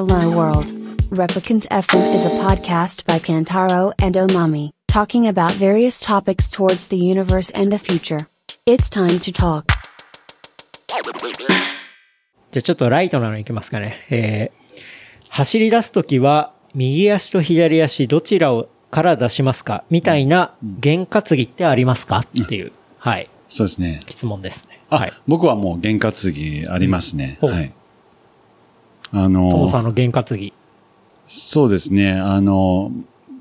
Hello World. Replicant FM is a podcast by Kantaro and Omami, talking about various topics towards the universe and the future. It's time to talk. じゃあちょっとライトなのいきますかね。えー、走り出すときは、右足と左足どちらをから出しますかみたいな験担ぎってありますかっていう、はい、そうですね。質問ですね。あ、はい。僕はもう験担ぎありますね。はい。あの、トモさんの験担ぎ。そうですね。あの、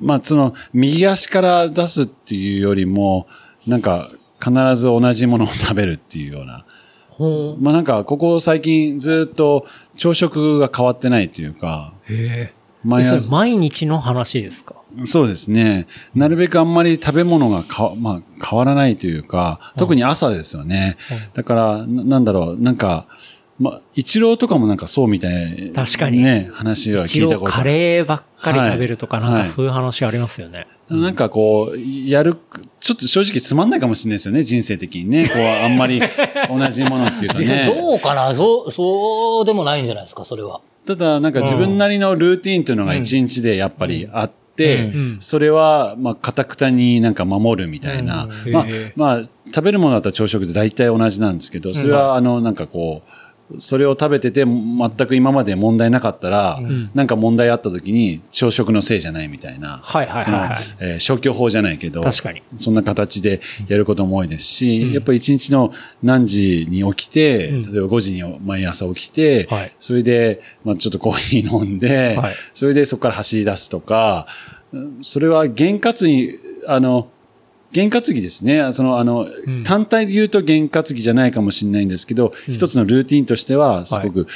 まあ、その、右足から出すっていうよりも、なんか、必ず同じものを食べるっていうような。ほまあ、なんか、ここ最近ずっと朝食が変わってないというか、う。へ毎それ朝、毎日の話ですか？そうですね。なるべくあんまり食べ物がか、まあ、変わらないというか、特に朝ですよね。だから、ななんだろう、なんか、まあ、一郎とかもなんかそうみたい確かに。ね、話は一聞いたこと。度カレーばっかり食べるとか、なんかはい。はいそういう話ありますよね。なんかこう、やる、ちょっと正直つまんないかもしれないですよね、人生的にね。こう、あんまり 同じものっていうとね。どうかな？そう、そうでもないんじゃないですか、それは。ただ、なんか自分なりのルーティンというのが一日でやっぱりあって、うん。それは、まあ、かたくたになんか守るみたいな。うん。まあまあ、食べるものだったら朝食で大体同じなんですけど、それは、あの、なんかこう、それを食べてて、全く今まで問題なかったら、なんか問題あった時に、朝食のせいじゃないみたいな。はいはいはいそのはい、えー消去法じゃないけど、確かに。そんな形でやることも多いですし、やっぱり一日の何時に起きて、うん。例えば5時に毎朝起きて、はい。それで、まあちょっとコーヒー飲んで、はい。それでそこから走り出すとか、うんそれは験担ぎ、あの、験担ぎですね。その、あの、ん単体で言うと験担ぎじゃないかもしれないんですけど、一つのルーティンとしては、すごく、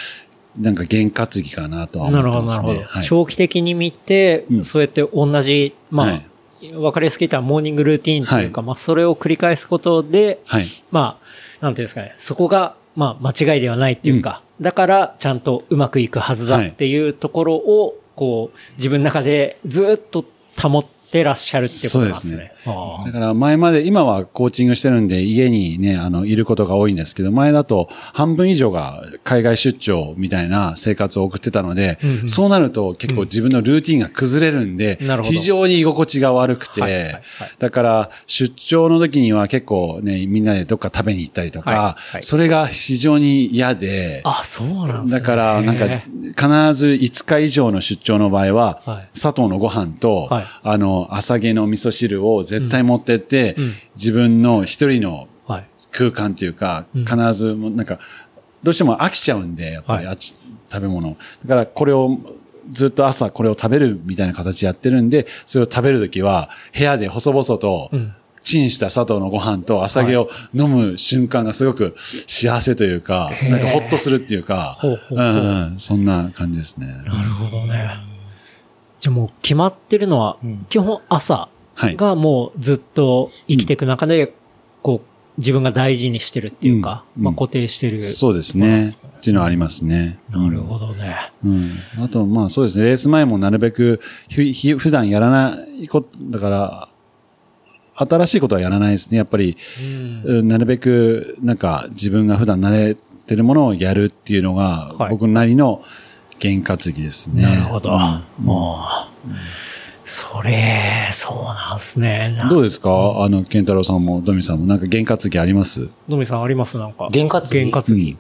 なんか験担ぎかなとは思なるほど、ってますね。なるほど。はい長期的に見て、うんそうやって同じ、まあ、はいわかりやすく言ったらモーニングルーティーンというか、まあ、それを繰り返すことで、はい。まあ、なんていうんですかね、そこが、まあ、間違いではないっていうか、だから、ちゃんとうまくいくはずだっていうところを、こう、自分の中でずっと保ってらっしゃるってことですね。そうですね。あだから前まで、今はコーチングしてるんで家にね、あの、いることが多いんですけど、前だと半分以上が海外出張みたいな生活を送ってたので、うんうん。そうなると結構自分のルーティンが崩れるんで、なるほど。非常に居心地が悪くて、はいはいはい。だから出張の時には結構ね、みんなでどっか食べに行ったりとか、はいはいそれが非常に嫌で、あ、そうなんですね。だから、なんか、へ必ず5日以上の出張の場合は、はい。砂糖のご飯と、はい。あの、朝毛の味噌汁を絶対持ってって、うん自分の一人の。空間っていうか、うん必ず、もうなんか、どうしても飽きちゃうんで、やっぱり、はいあっち食べ物。だから、これを、ずっと朝これを食べるみたいな形やってるんで、それを食べるときは、部屋で細々と、うんチンした砂糖のご飯と朝毛を飲む瞬間がすごく幸せというか、なんかほっとするっていうか、そんな感じですね。なるほどね。じゃあもう決まってるのは、基本朝はい。がもうずっと生きていく中で、こう、自分が大事にしてるっていうか、うんまあ固定してる。そうですね。っていうのはありますね。なるほどね。うん。あと、まあそうですね。レース前もなるべく、ひひ普段やらないこと、だから、新しいことはやらないですね。やっぱり、うん。うんなるべく、なんか自分が普段慣れてるものをやるっていうのが、はい僕なりの験担ぎですね。なるほど。うんもう、それ、そうなんすね。などうですか？あの、健太郎さんも、ドミさんも、なんか験担ぎあります？ドミさんありますなんか。験担ぎ？験担ぎ。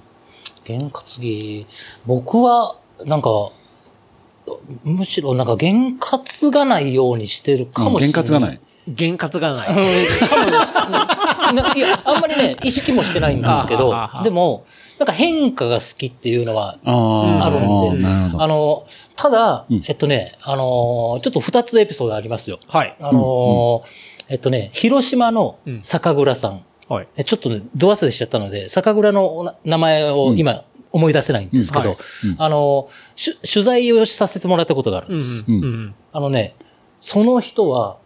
験担ぎ、僕は、なんか、むしろなんか験担がないようにしてるかもしれない。験担がない。験担がない。いや、あんまりね、意識もしてないんですけどでも、なんか変化が好きっていうのはああ、あるんで、なるほど。あの、ただうん、えっとね、あの、ちょっと二つエピソードありますよ。はい。あの、えっとね、広島の酒蔵さん。はい。えちょっとね、ど忘れしちゃったので、酒蔵のな名前を今思い出せないんですけど、うんはいうんあの、し取材をさせてもらったことがあるんうん。です。うん。うんあのね、その人は、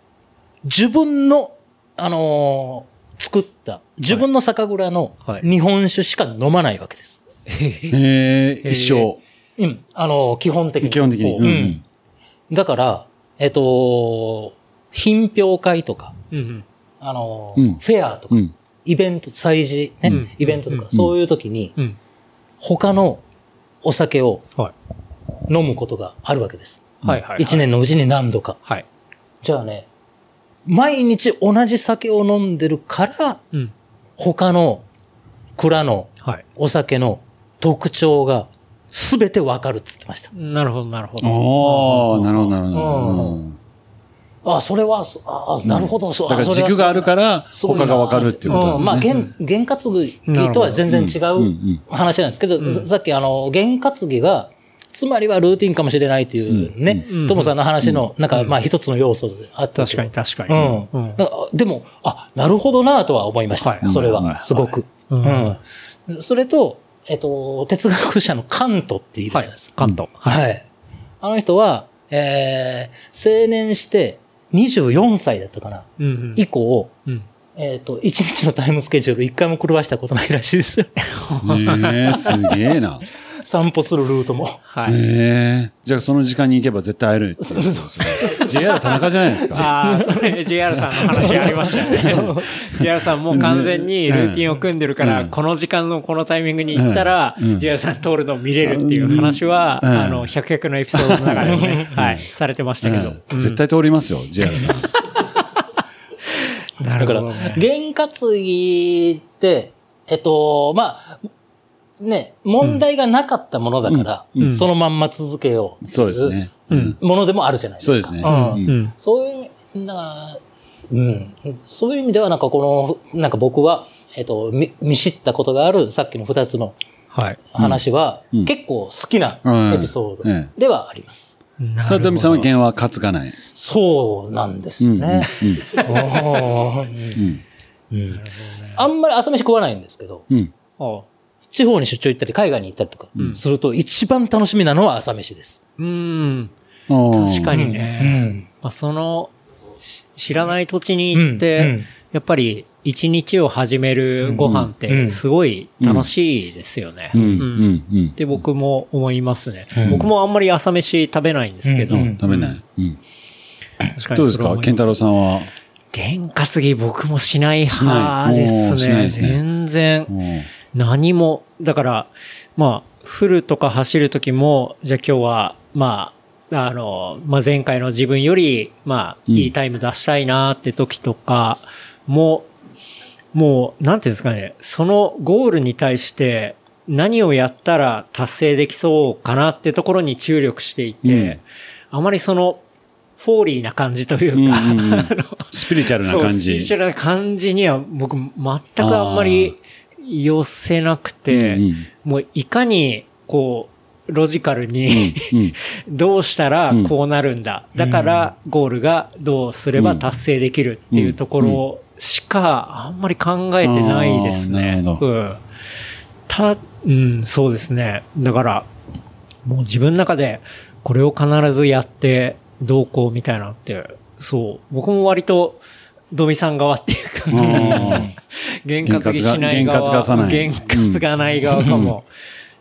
自分の、あのー作った、自分の酒蔵のはい日本酒しか飲まないわけです。へえ、一生。うん。あのー基本的に。基本的に。うんうんだから、えっと、品評会とか、うん。あのーうんフェアとか、うん。イベント、催事、ね、うんイベントとか、うんそういう時に、うん。他のお酒をはい。飲むことがあるわけです。はいはいはい。一年のうちに何度か。はい。じゃあね、毎日同じ酒を飲んでるから、うん。他の蔵のはい。お酒の特徴が全てわかるっつってました。なるほど、なるほど。おー、なるほど、なるほど。うんうんあ、それは、そあ、なるほど、そう。だから軸があるから、他がわかるっていうことですね。うんまあ、験、験担ぎとは全然違うんううん話なんですけど、さっきあの、験担ぎが、つまりはルーティンかもしれないっていうね、うんトモさんの話の、なんか、まあ一つの要素であった確かに確かに。うん。うんなんかでも、あ、なるほどなとは思いました。はいそれはすごく。うんうん。それと、えっと、哲学者のカントっているじゃないですか。関東。はい。あの人は、えー、青年して24歳だったかな。うんうん。以降、うん。えっ、と、1日のタイムスケジュール一回も狂わしたことないらしいですよ。ねえ、すげえな。散歩するルートも。はい。ええじゃあその時間に行けば絶対会えるっていうことですね。JR 田中じゃないですか。ああ、それ JR さんの話ありましたよね。JR さんもう完全にルーティンを組んでるから、うんこの時間のこのタイミングに行ったら JR さん通るのを見れるっていう話は、うんあの、百百のエピソードの中でもね、はい、されてましたけど。うん絶対通りますよ、JR さん。なだからるほどね。、験担ぎって、えっと、まあ、ね、問題がなかったものだから、うんうんそのまんま続けようっていそうですね。うんものでもあるじゃないですか。そうですね。うん。そういう、だから、うん。そういう意味では、なんかこの、なんか僕は、えっと、見見知ったことがある、さっきの二つのはい。話は、うん結構好きなうんエピソードえではあります。なただ、トミさんは弦は担がない。そうなんですよね。あんまり朝飯食わないんですけど、うん。あ地方に出張行ったり海外に行ったりとかすると、一番楽しみなのは朝飯です。うん。うん。確かにうね。ん。まあ、その、し知らない土地に行って、やっぱり一日を始めるご飯ってすごい楽しいですよね。って僕も思いますね。うん僕もあんまり朝飯食べないんですけど、食べない。うん。確かどうですか？健太郎さんは？験担ぎ僕もしない派ですね。全然うん何も。だから、まあ、フルとか走るときも、じゃあ今日は、まあ、あの、まあ、前回の自分より、まあ、うん。いいタイム出したいなって時とかも、もう、なんていうんですかね、そのゴールに対して何をやったら達成できそうかなってところに注力していて、うん。あまりその、フォーリーな感じというか、うんうんうん。スピリチュアルな感じ。スピリチ。ュアルな感じには僕全くあんまり寄せなくて、うんもういかにこう、ロジカルうんに、うん どうしたらこうなるんだ。だからゴールがどうすれば達成できるっていうところしかあんまり考えてないですね。うん。た、うん、そうですね。だから、もう自分の中でこれを必ずやってどうこうみたいなのって、そう、僕も割と、ドミさん側っていうか、うん験担ぎしない側、験担がさない験担がない側かも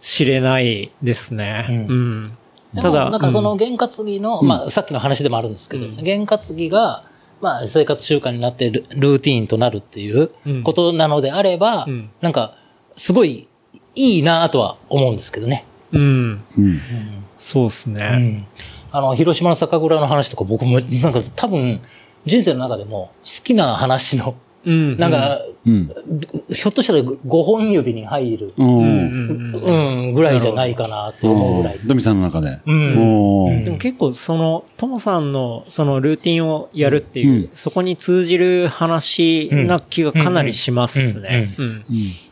しれないですね。ううん。たただだ、なんかその験担ぎの、まあさっきの話でもあるんですけど、験担ぎが、まあ生活習慣になってルルーティーンとなるっていうことなのであれば、うんなんかすごいいいなとは思うんですけどね。うん。うんそうですうね。ん。あの、広島の酒蔵の話とか僕も、なんか多分、人生の中でも好きな話の、うん。なんか、うん。ひょっとしたら5本指に入る、う。うんぐらいじゃないかなって思うぐらい。ドミさんの中で。うん。でも結構その、ともさんのそのルーティンをやるっていう、うん。そこに通じる話な気がかなりしますね。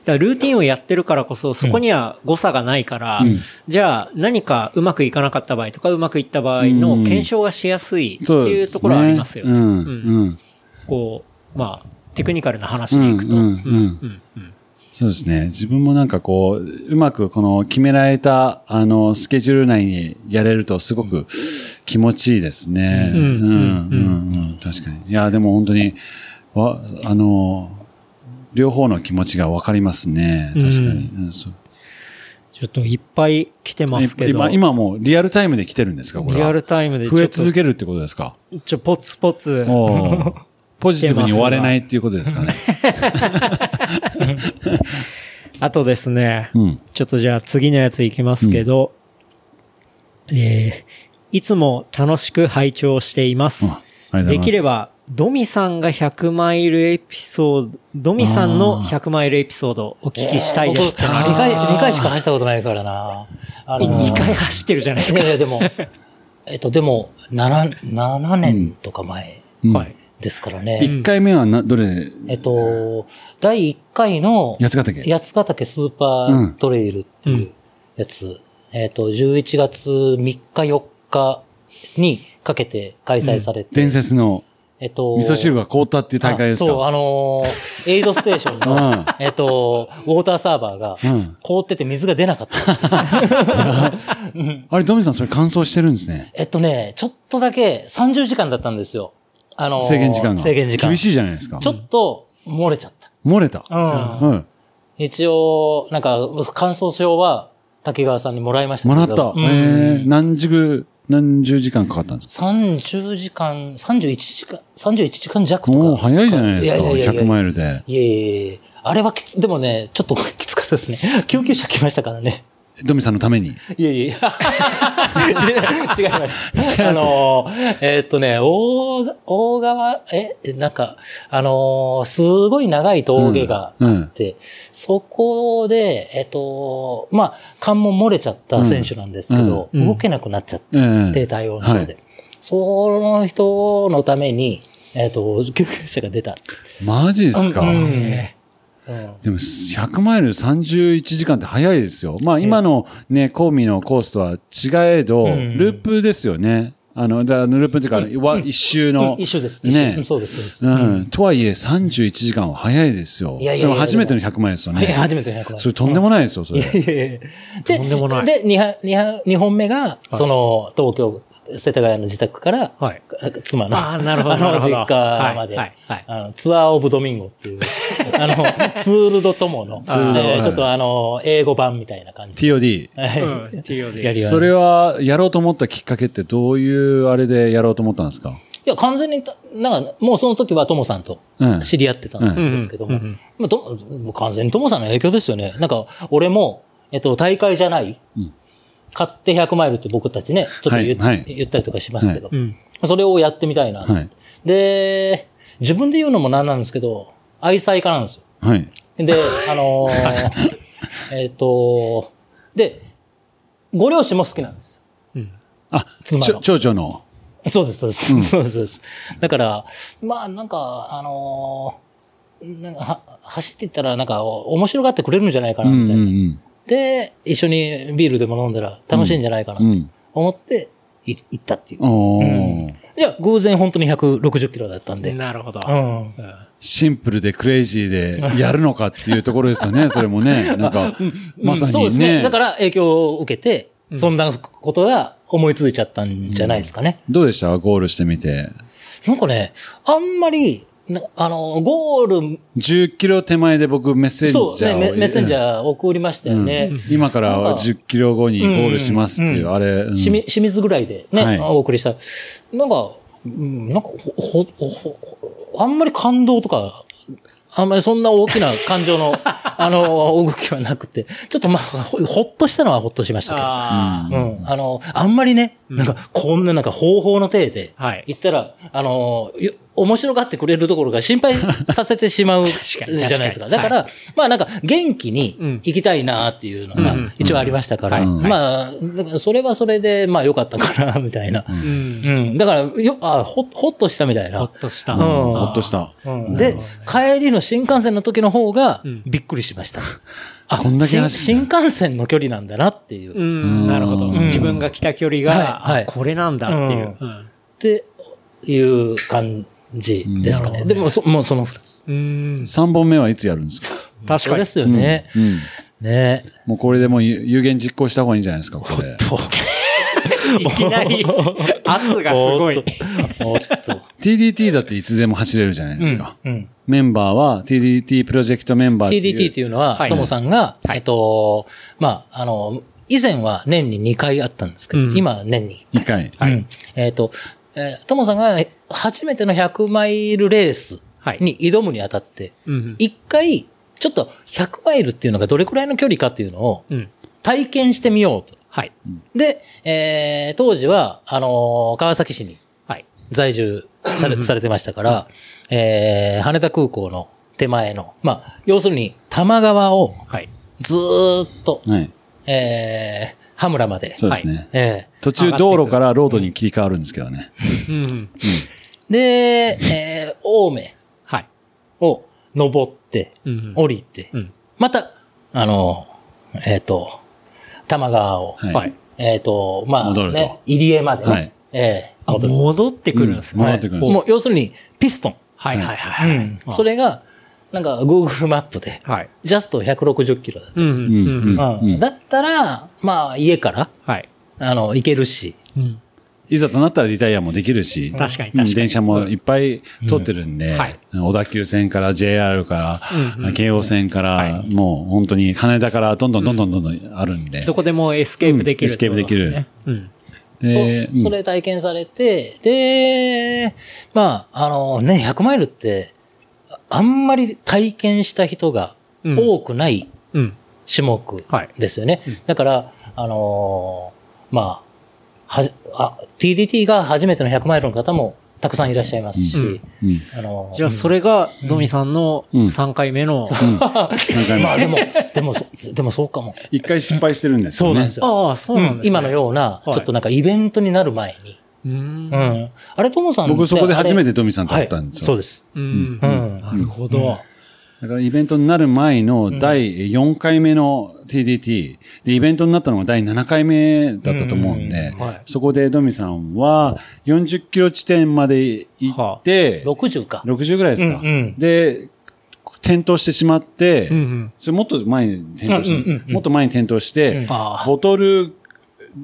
だからルーティンをやってるからこそ、そこには誤差がないから、うん。じゃあ何かうまくいかなかった場合とかうまくいった場合の検証がしやすいっていうところはありますよね。うん。こう、まあ、テクニカルな話でいくと。そうですね。自分もなんかこう、うまくこの決められた、あの、スケジュール内にやれるとすごく気持ちいいですね。うんうん、うん、うん。確かに。いや、でも本当に、わ、あの、両方の気持ちがわかりますね。確かに。うんそうちょっといっぱい来てますけど。今、今もうリアルタイムで来てるんですかこれは？リアルタイムで増え続けるってことですか？ちょ、ポツポツ。ポジティブに終われないっていうことですかね。あとですね、うん。ちょっとじゃあ次のやついきますけど、えーいつも楽しく拝聴しています。ますできれば、ドミさんが100マイルエピソード、ドミさんの100マイルエピソードをお聞きしたいですってのは2回、二回しか走ったことないからな。あの2回走ってるじゃないですか。いやいや、でも、えっと、でも、7、7年とか前うんはい。ですからね。一回目はな、どれ、えっと、第1回の、八ヶ岳。八ヶ岳スーパートレイルっていうやつ、えっと、11月3日4日にかけて開催されて、伝説のえっと、味噌汁が凍ったっていう大会ですか？あそう、あのーエイドステーションの、うん。えっと、ウォーターサーバーがうん。凍ってて水が出なかった。あれ、ドミさんそれ乾燥してるんですね。えっとね、ちょっとだけ30時間だったんですよ。あのー制限時間が。制限時間。厳しいじゃないですか。ちょっと漏れちゃった。漏れた？うん。うん。一応、なんか、乾燥症は滝川さんにもらいましたもらった。うんえー、何時ぐ、何十時間かかったんですか？30時間、31時間、31時間弱とか。もう早いじゃないですか。いやいやいやいや100マイルで。いえいえいえ。あれはきつ、でもね、ちょっときつかったですね。救急車来ましたからね。ドミさんのために。いえいえ。違います。あの、えーっとね、大、大川、え、なんか、あのーすごい長い峠があって、そこで、えーっと、まあ、関門漏れちゃった選手なんですけど、うんうん動けなくなっちゃっええて、対応の人で。はいその人のために、えーっと、救急車が出た。マジですか、うんうんでも、100マイル31時間って早いですよ。まあ、今のね、コーミのコースとは違えど、んループですよね。あの、だループっていうか、わ一周の。うん一緒です。ねうんそうです、そうん。とはいえ、31時間は早いですよ。いやいやいやそれも初めての100マイルですよはい、ね。初めての100それとんでもないですよ、それ。で、とんでもないで、2, は二は二本目が、その、東京、世田谷の自宅から、はい。妻の、あーなるほど実家まで、はいはいはい。あの、ツアーオブドミンゴっていう、あの、ツールド友の、ちょっとあの、英語版みたいな感じ。TOD。TOD それは、やろうと思ったきっかけってどういうあれでやろうと思ったんですか？いや、完全に、なんか、もうその時はトモさんとうん。知り合ってたんですけども、完全にトモさんの影響ですよね。なんか、俺も、えっと、大会じゃない、うん買って100マイルって僕たちね、ちょっと言,、はいはい言ったりとかしますけど、うん。それをやってみたいな、はい。で、自分で言うのもなんなんですけど、愛妻家なんですよ。はい。で、あのー えっと、で、ご両親も好きなんです。あ、妻のちょ長女の。そうです、そうです。そうです、そうです。だから、まあ、なんか、あのーなんかは走っていったら、なんか、お面白がってくれるんじゃないかな、うんうみたいな。んで、一緒にビールでも飲んだら楽しいんじゃないかな、とうん。うん。思って、い行ったっていう。うんじゃあ、偶然本当に160キロだったんで。なるほど。うん。シンプルでクレイジーでやるのかっていうところですよね、それもね。なんか、まさにそうですね。ね。だから影響を受けて、そんなことが思いついちゃったんじゃないですかね。どうでした？ゴールしてみて。なんかね、あんまり、なあの、ゴール、10キロ手前で僕メッセンジャーを。そうね、メメッセンジー。ャー送りましたよね。今からなんか10キロ後にゴールしますっていう、うんあれ。うん清水ぐらいでね、はいお送りした。なんか、うんなんかほ、ほ、ほ、ほあんまり感動とか、あんまりそんな大きな感情の、あの、動きはなくて、ちょっとまあ、ほほっとしたのはほっとしましたけど。ああ。うん。あの、あんまりね、なんか、こんななんか方法の体で、はい言ったら、あの、よ面白がってくれるところが心配させてしまう じゃないですか。確かにだから、まあなんか、元気にうん行きたいなっていうのがうん一応ありましたから、うんまあ、だからそれはそれで、まあ良かったかな、みたいな。うん。うん。だから、よ、あ、ほ、ほっとしたみたいなほっ。とした。うんほっとした。うんで、帰りの新幹線の時の方がうんびっくりしました。あ、こんだけ新幹線の距離なんだなっていう。うん。なるほど。うん自分が来た距離が、はいはいあこれなんだっていう。うんっていう感じですかね。うんでもそ、もうその二つ。うん。3本目はいつやるんですか？確かにで。すよね。うん。ねもうこれでもう有有言実行した方がいいんじゃないですか、これ。と。いきなり、圧がすごい。おっと。TDT だっていつでも走れるじゃないですか。うん。メンバーは TDT プロジェクトメンバーっていう TDT っていうのはは、いともさんが、えっと、まあ、あの、以前は年に2回あったんですけど、うん今は年に2回。うんえっ、と、えー、ともさんが初めての100マイルレースはいに挑むにあたって、うん。一回、ちょっと100マイルっていうのがどれくらいの距離かっていうのをうん。体験してみようと。はい。で、えー、当時は、あのー川崎市にはい。在住され、されてましたから、えー、羽田空港の手前の、まあ、要するに、多摩川をはい。ずーっと、はい。えー、羽村まで。そうですね。え途中道路からロードに切り替わるんですけどね。うん。ーで、えー、青梅はい。を登って、うん。降りて、うん。また、あの、えっ、と、多摩川を、はい。はい。えっ、と、まあ、戻るとね、入江までね、はいえーあ、戻ってくるんですね。戻ってくるんですもう、要するに、ピストン。はいはいはいはい。うんそれが、なんか、Google マップで、はい。ジャスト160キロだった。うん。うん。うんだったら、まあ、家から、はい。あの、行けるし、うん。いざとなったらリタイアもできるし。確かに確かに。うん電車もいっぱい通ってるんで、うんはい小田急線から JR から、うんうん京王線から、はいもう本当に羽田からどんどんどんどんどんどんあるんで。どこでもエスケープできる、うんエスケープできる。うん。でそそれ体験されて、で、まあ、あのね、100マイルって、あんまり体験した人がうん多くないうん。種目はいですよね。だから、あのーまあ、はあ、TDT が初めての100マイルの方もたくさんいらっしゃいますし、うん。あのーじゃあ、それが、ドミさんのうん3回目の、まあでも、でも、そでもそうかも。一回失敗してるんですよね。そうなんですよ。ああ、そうなんですね。今のような、ちはいょっとなんかイベントになる前に。う。うんん。あれ、ともさん僕そこで初めてトミさんと会ったんですよ。はいそうです。うん。うんなるほど。だからイベントになる前の第4回目の TDT、で、イベントになったのが第7回目だったと思うんで、はいそこでドミさんは40キロ地点まで行って、60か。60ぐらいですか。で、転倒してしまって。それもっと前に転倒して、もっと前に転倒して、ああ。ボトル、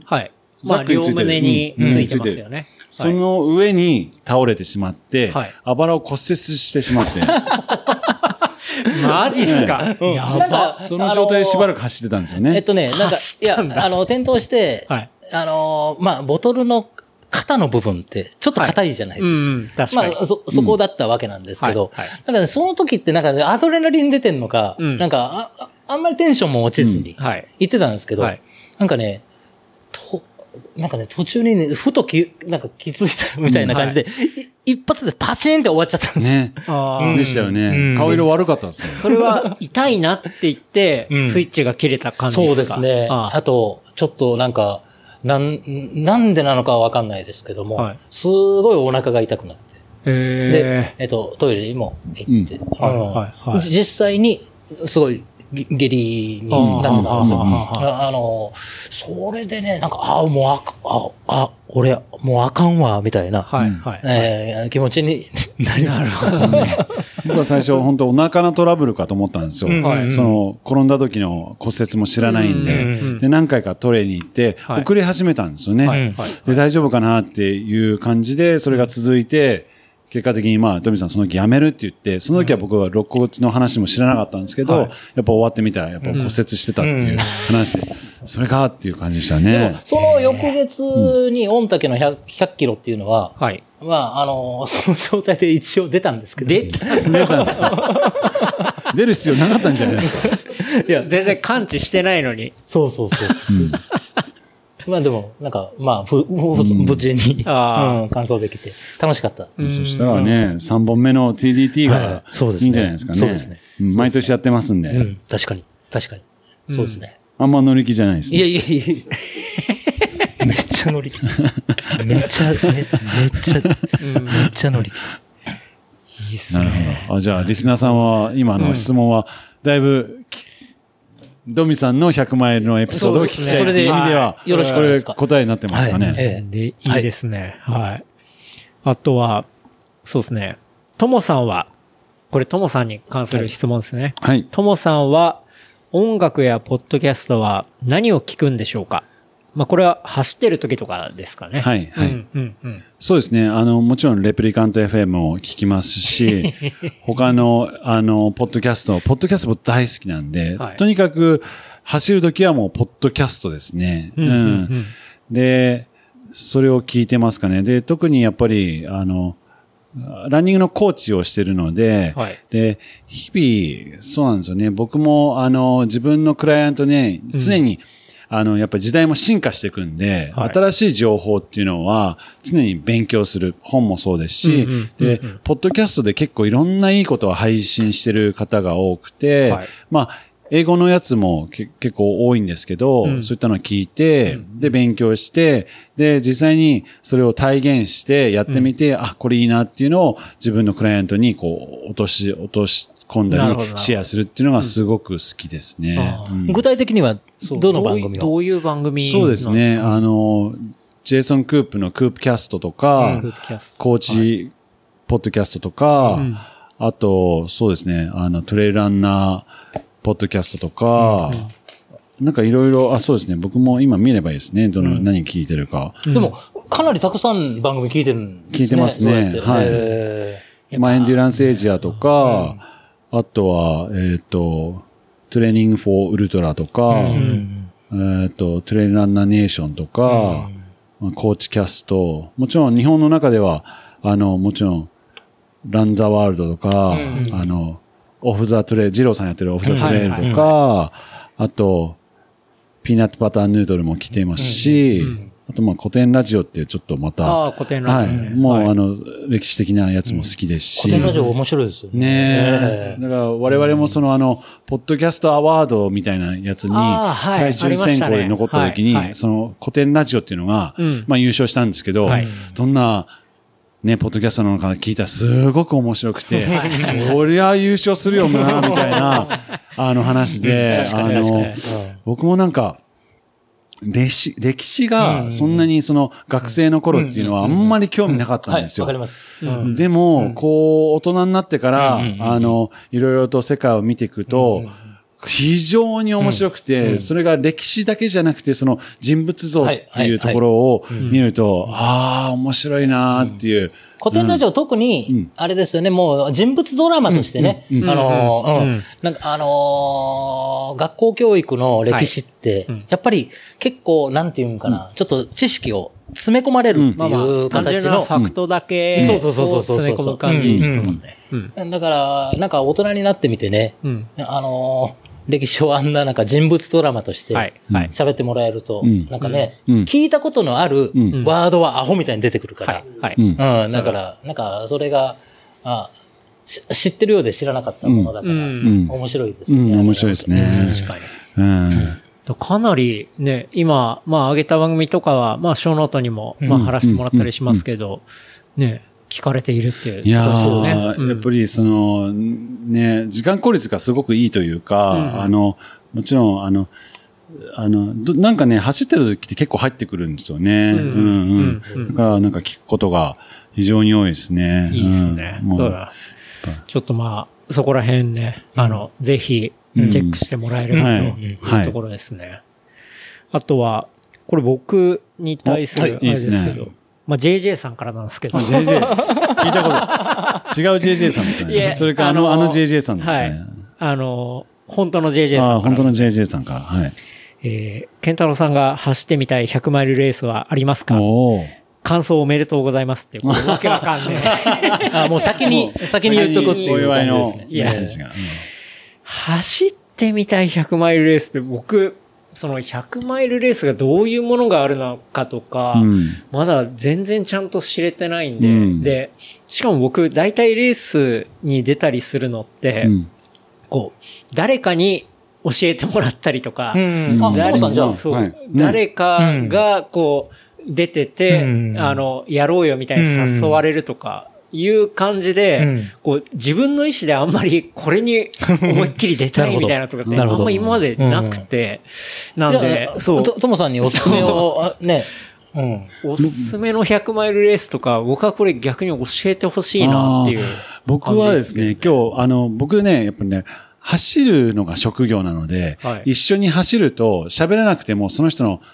はい。まあ、両胸にうん。ついてますよね。その上に倒れてしまって、はい。あばらを骨折してしまって、マジっすか？やなん。ば。かその状態でしばらく走ってたんですよね。えっとね、なんか、いや、あの、転倒して、はい。あのー、まあ、ボトルの肩の部分って、ちょっと硬いじゃないですか。うん、確かに。まあ、そ、そこだったわけなんですけど、はいはい。なんかね、その時ってなんかね、アドレナリン出てんのか、うん。なんかあ、ああんまりテンションも落ちずに、はい。言ってたんですけど、はい。なんかね、と、なんかね、途中にね、ふとき、なんか気づいたみたいな感じで、い一発でパチンって終わっちゃったんですよ。ね。ああ。でしたよね。うん顔色悪かったんですよ。それは痛いなって言ってう、んスイッチが切れた感じそうでかですすね。ああと、ちょっとなんか、なん、なんでなのかはわかんないですけども、はいすごいお腹が痛くなって。へで、えっと、トイレにも行って、はいうんはいはい実際に、すごい、げ下痢になってたんですよ。あの、それでね、なんか、ああ、もうあか、あ、あ、俺、もうあかんわ、みたいな、はい、はい。えー気持ちに なりました。僕は最初、本当お腹のトラブルかと思ったんですよ。その、転んだ時の骨折も知らないんで、うんうんで、何回かトイレに行って、はい遅れ始めたんですよね。はい、うんはい。で、大丈夫かなっていう感じで、それが続いて、結果的にまあ、トミさんその時辞めるって言って、その時は僕は肋骨の話も知らなかったんですけど、はいやっぱ終わってみたら、やっぱ骨折してたっていう話で、それかっていう感じでしたね。その翌月に御嶽の 100, 100キロっていうのは、はい。まあ、あの、その状態で一応出たんですけど。出出たんですよ出る必要なかったんじゃないですか？いや、全然感知してないのに。そうそうそうそう。まあでも、なんか、まあ、ふ、ふ無事に、うん、完走できて、楽しかった。そしたらね、3本目の TDT はがいそうですねいいんじゃないですかね。そうですねん毎年やってますんで。うん、確かに、確かに。そうですね。あんま乗り気じゃないですね。いやいやいやめっちゃ乗り気。めっちゃ、めめっちゃ、めっちゃ乗り気。いいっすなるね。ほど。あじゃあ、リスナーさんは、今の質問は、だいぶ、ドミさんの100マイルのエピソードを聞きたいそうですねという意味では、はいよろしくおこれ願いします答えになってますかね。はいえで、いいですね。はい。あとは、そうですね。ともさんは、これともさんに関する質問ですね。はい。ともさんは、音楽やポッドキャストは何を聞くんでしょうか？まあ、これは走ってる時とかですかね。はいはいうん、うん、うん。そうですね。あの、もちろん、レプリカント FM も聞きますし、他の、あの、ポッドキャスト、ポッドキャストも大好きなんで、はいとにかく、走るときはもう、ポッドキャストですね。うんうんうんで、それを聞いてますかね。で、特にやっぱり、あの、ランニングのコーチをしてるので、はいで、日々、そうなんですよね。僕も、あの、自分のクライアントね、常に、あの、やっぱり時代も進化していくんで、はい。新しい情報っていうのは常に勉強する。本もそうですし、うんうんで、ポッドキャストで結構いろんないいことを配信してる方が多くて、はい。まあ、英語のやつもけ結構多いんですけど、うん。そういったのを聞いて、で、勉強して、で、実際にそれを体現してやってみて、あ、これいいなっていうのを自分のクライアントにこう、落とし、落とし込んだりシェアするっていうのがすごく好きですね。あうん。具体的には、どの番組を？どういう番組そうですね。あの、ジェイソン・クープのクープキャストとか、クープキャストコーチ、ポッドキャストとか、うん。あと、そうですね、あの、トレイルランナー、ポッドキャストとか、なんかいろいろ、あ、そうですね、僕も今見ればいいですね、どの、何聞いてるか。でも、かなりたくさん番組聞いてるんですね。聞いてますね。はい。へまあ、エンデュランスエイジアとか、あとは、えっ、と、トレーニング・フォー・ウルトラとか、えっ、と、トレイルランナー・ネーションとか、まあコーチキャスト、もちろん日本の中では、あの、もちろん、ランザワールドとか、あの、オフザトレイル、ジローさんやってるオフザトレイルとか、あと、ピーナッツバターヌードルも来ていますし、あとまあ古典ラジオっていうちょっとまた、ああ、古典ラはい、ジオね。もう、はい。あの、歴史的なやつも好きですし。古典ラジオ面白いですよね。ねえ。だから我々もそのあの、ポッドキャストアワードみたいなやつに最終選考で残った時にはい。は、い。その古典ラジオっていうのがうん、まあ優勝したんですけどはい、どんな、ね、ポッドキャストなのか聞いたらすごく面白くて、そりゃ優勝するよな、みたいな、あの話で、あの僕もなんか、歴史、歴史がそんなにその学生の頃っていうのはあんまり興味なかったはい、んですよ。わか。ります。うんでも、こう、大人になってから、あの、いろいろと世界を見ていくと、非常に面白くて、それが歴史だけじゃなくて、その人物像っていうところを見ると、ああ、面白いなーっていう。古典ラジオ特に、あれですよね、もう人物ドラマとしてね、あのー、うん、なんかあのー学校教育の歴史って、やっぱり結構、なんていうんかな、ちょっと知識を詰め込まれるってまあまいう形の、なファクトだけ、そうそうそうそうそう詰め込む感じですもんね。うん。だから、なんか大人になってみてね、うん。あのー歴史をあんななんか人物ドラマとして喋ってもらえると、ん。なんかね、うん。聞いたことのあるん。ワードはアホみたいに出てくるから、はい。はい。うん。うん、だから、なんか、それが、あし知ってるようで知らなかったものだから、うん。ん。面白いですうね。ん、面白いですね。確かに。うん。かなりね、今、まあ上げた番組とかは、まあ小ノートにも、まあ貼らせてもらったりしますけど、ね、聞かれているっていういやところですよね。ー、やっぱりその、ね、時間効率がすごくいいというか、あの、もちろん、あの、あの、どなんかね、走ってる時って結構入ってくるんですよね。うんうん。うんだからなんか聞くことが非常に多いですね。いいですね。うん。もうそうだちょっとまあ、そこら辺ね、あの、ぜひ、チェックしてもらえればとはい。い。うところですね。あとは、これ僕に対する、あはい。れですけど、まあ JJ さんからなんですけど、JJ。聞いたこと。違う JJ さんですかね。それか、あの、あの JJ さんですかね。あの、本当の JJ さんからああ、本当の JJ さんから。はい。えー、ケンタロウさんが走ってみたい100マイルレースはありますか？感想おめでとうございますっていう、これわけわかんねえ。あもう先に、先に言っとくっていうお祝いのメ感じですね。いやッセージが。うん走ってみたい100マイルレースって僕、その100マイルレースがどういうものがあるのかとか、うん。まだ全然ちゃんと知れてないんで、うん。で、しかも僕、大体レースに出たりするのって、うん。こう、誰かに教えてもらったりとか、うん。あ、誰かが、こう、出てて、うん。あの、やろうよみたいに誘われるとか、いう感じで、うん。こう、自分の意思であんまりこれに 思いっきり出たいみたいなとかって、あんま今までなくて、なんでじゃ、あそう、とともさんにおすすめを、あね、うん。おすすめの100マイルレースとか、僕はこれ逆に教えてほしいなっていうあー。僕はですね、今日、あの、僕ね、やっぱりね、走るのが職業なので、はい。一緒に走ると喋らなくても、その人の、あ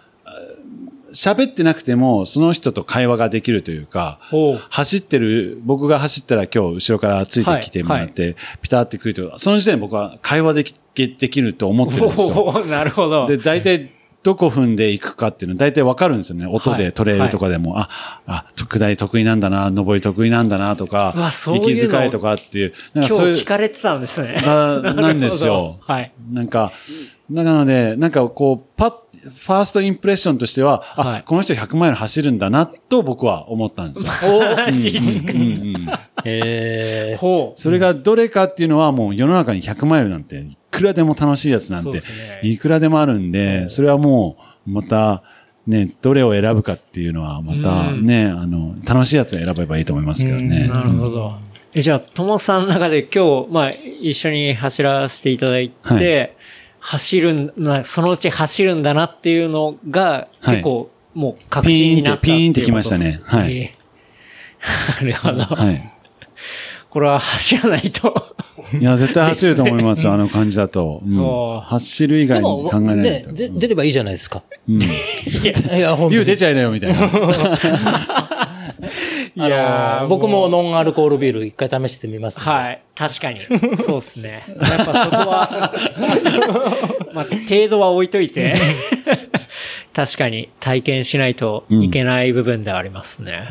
喋ってなくても、その人と会話ができるというか、走ってる、僕が走ったら今日後ろからついてきてもらって、ピタってくると、その時点で僕は会話できできると思ってるんですよ。なるほど。で、大体、どこ踏んでいくかっていうの大体わかるんですよね。音で、トレイルとかでも、あ、あ、下り得意なんだな、上り得意なんだなとかうう息遣いとかっていう、なん今日かそういう聞かれてたんですね。ななんですよ。はい。なんか、なので、なんかこう、パッ、ファーストインプレッションとしては、あ、はい。この人100マイル走るんだな、と僕は思ったんですよ。マジですかうんうん。えー。ほう。それがどれかっていうのはもう世の中に100マイルなんていくらでも楽しいやつなんていくらでもあるんで、それはもうまたね、どれを選ぶかっていうのはまたね、あの、楽しいやつを選べばいいと思いますけどね。なるほど。え、じゃあ、ともさんの中で今日、まあ、一緒に走らせていただいて、はい走るんな、そのうち走るんだなっていうのが、はい結構、もう確信になったっていうピーンってピーンってきましたねことですはいええ なるほど。はい。これは走らないと。いや、絶対走ると思いますよ、あの感じだと。うん走る以外に考えないね、と。で出ればいいじゃないですか。うん。いや、本当ユウに出ちゃいなよ、みたいな。いあの僕もノンアルコールビール一回試してみますんで。はい。確かに。そうですね。やっぱそこは、まあ、程度は置いといて、確かに体験しないといけない部分ではありますね。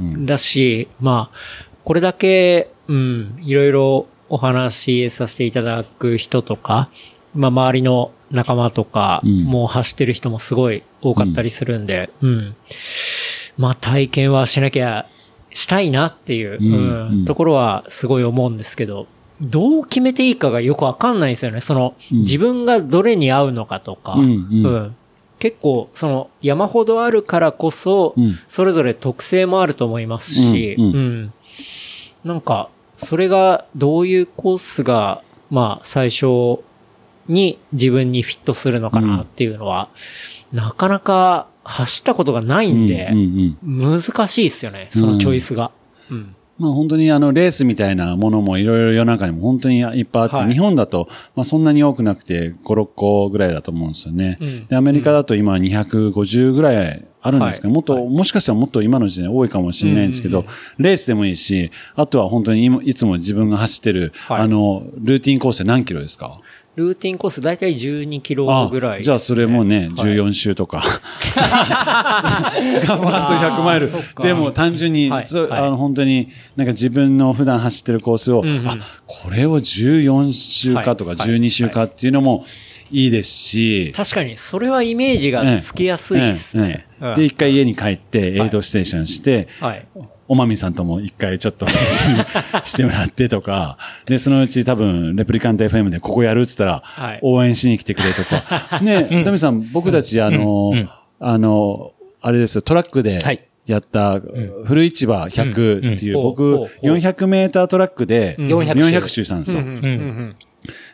うん。だし、まあ、これだけ、うん、いろいろお話しさせていただく人とか、まあ、周りの仲間とか、うんもう走ってる人もすごい多かったりするんで、うん。まあ、体験はしなきゃ、したいなっていう、うんうんうん。ところはすごい思うんですけど、どう決めていいかがよくわかんないんですよね。その、うん。自分がどれに合うのかとか、うんうん。結構、その、山ほどあるからこそ、うん。それぞれ特性もあると思いますし、なんか、それがどういうコースが、まあ、最初に自分にフィットするのかなっていうのは、なかなか走ったことがないんで、難しいですよね、そのチョイスが。うん。まあ本当にあのレースみたいなものもいろいろ世の中にも本当にいっぱいあって、はい。日本だとまあそんなに多くなくて5、6個ぐらいだと思うんですよね。うん。で、アメリカだと今250ぐらいあるんですけど、はい。もっと、もしかしたらもっと今の時代多いかもしれないんですけど、レースでもいいし、あとは本当に今いつも自分が走ってる、はい。あの、ルーティンコースで何キロですか？ルーティンコース大体12キロぐらいね。じゃあそれもね、はい。14周とか。がファースト100マイル。でも単純に、はいあの本当になんか自分の普段走ってるコースを、うんうんあ、これを14周かとかはいはい。12周かっていうのもいいですし、確かに、それはイメージがつきやすいですね。で、一回家に帰って、エイドステーションして、はい。おまみさんとも一回ちょっとしてもらってとか、で、そのうち多分、レプリカント FM でここやるって言ったら、はい。応援しに来てくれとか。ね、ダミさん、僕たち、あの、うんあの、あれですよ、トラックではい。やった、古市場100っていう、うん僕ほうほう。ほう、400メータートラックで、400 400周。したんですよ。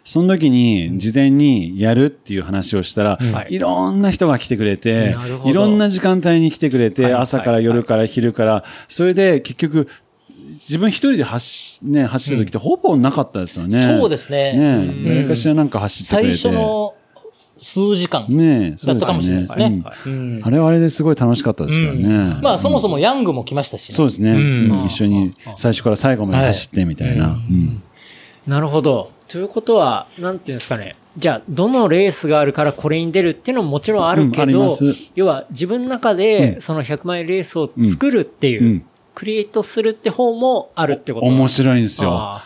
その時に、事前にやるっていう話をしたら、はい。いろんな人が来てくれていろんな時間帯に来てくれて、はい。朝から夜から昼から、それで結局、自分一人で走、ね、走った時ってほぼなかったですよね。そうですね。ねかしらなんか走ってくれ最て。初の数時間だったかもしれないですね。あれはあれですごい楽しかったですからね。まあそもそもヤングも来ましたしね。そうですね。一緒に最初から最後まで走ってみたいな。うん。なるほど。ということは、なんていうんですかね。じゃあ、どのレースがあるからこれに出るっていうのももちろんあるうんけど、あります。要は自分の中でその100マイルレースを作るっていう、うん。クリエイトするって方もあるってこと面い白いんですよ。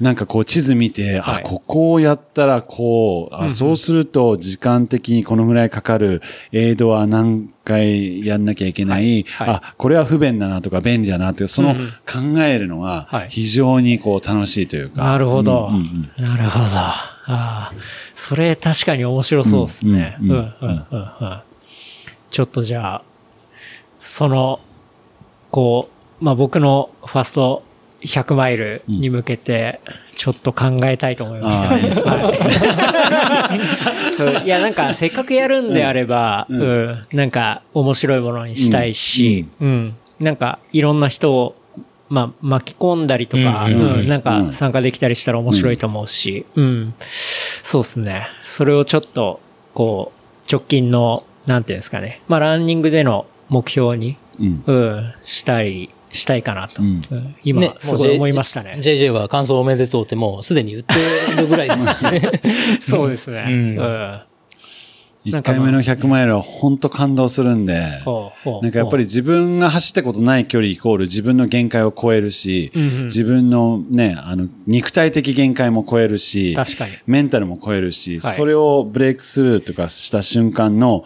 あなんかこう地図見て、はいあ、ここをやったらこう、あ、そうすると時間的にこのぐらいかかる、エイドは何回やんなきゃいけない、はいはいあ、これは不便だなとか便利だなって、その考えるのははい非常にこう楽しいというか。なるほど。なるほど。ああ。それ確かに面白そうですね。う、うんんうん、うん、うん。ちょっとじゃあ、その、こう、まあ、僕のファースト100マイルに向けて、ちょっと考えたいと思います。ああいいですね。はい。いや、なんか、せっかくやるんであれば、うん、なんか、面白いものにしたいし、うん、なんか、いろんな人を、まあ、巻き込んだりとか、うん。うん。うん。なんか、参加できたりしたら面白いと思うし、うん、そうですね。それをちょっと、こう、直近の、なんていうんですかね、まあ、ランニングでの目標に、うん。うん、したり、したいかなと。うんうん今、ねすごい思いましたね。JJ は感想おめでとうってもうすでに言ってるぐらいですしね。そうですね。うんうん1回目の100マイルは本当感動するんで、なんかやっぱり自分が走ったことない距離イコール自分の限界を超えるし、自分のね、あの、肉体的限界も超えるし、メンタルも超えるし、それをブレイクスルーとかした瞬間の、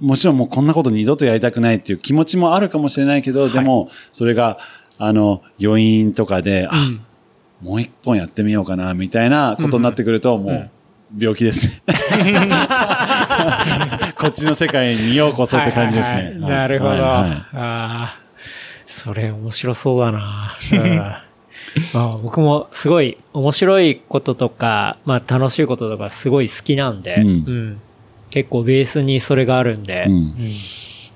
もちろんもうこんなこと二度とやりたくないっていう気持ちもあるかもしれないけど、でも、それが、あの、余韻とかで、あ、もう一本やってみようかな、みたいなことになってくると、もう、病気ですね。こっちの世界にようこそって感じですね。なるほど。はいはい、ああ、それ面白そうだな。あ僕もすごい面白いこととか、まあ楽しいこととかすごい好きなんで、うん、うん、結構ベースにそれがあるんで、うん、うん、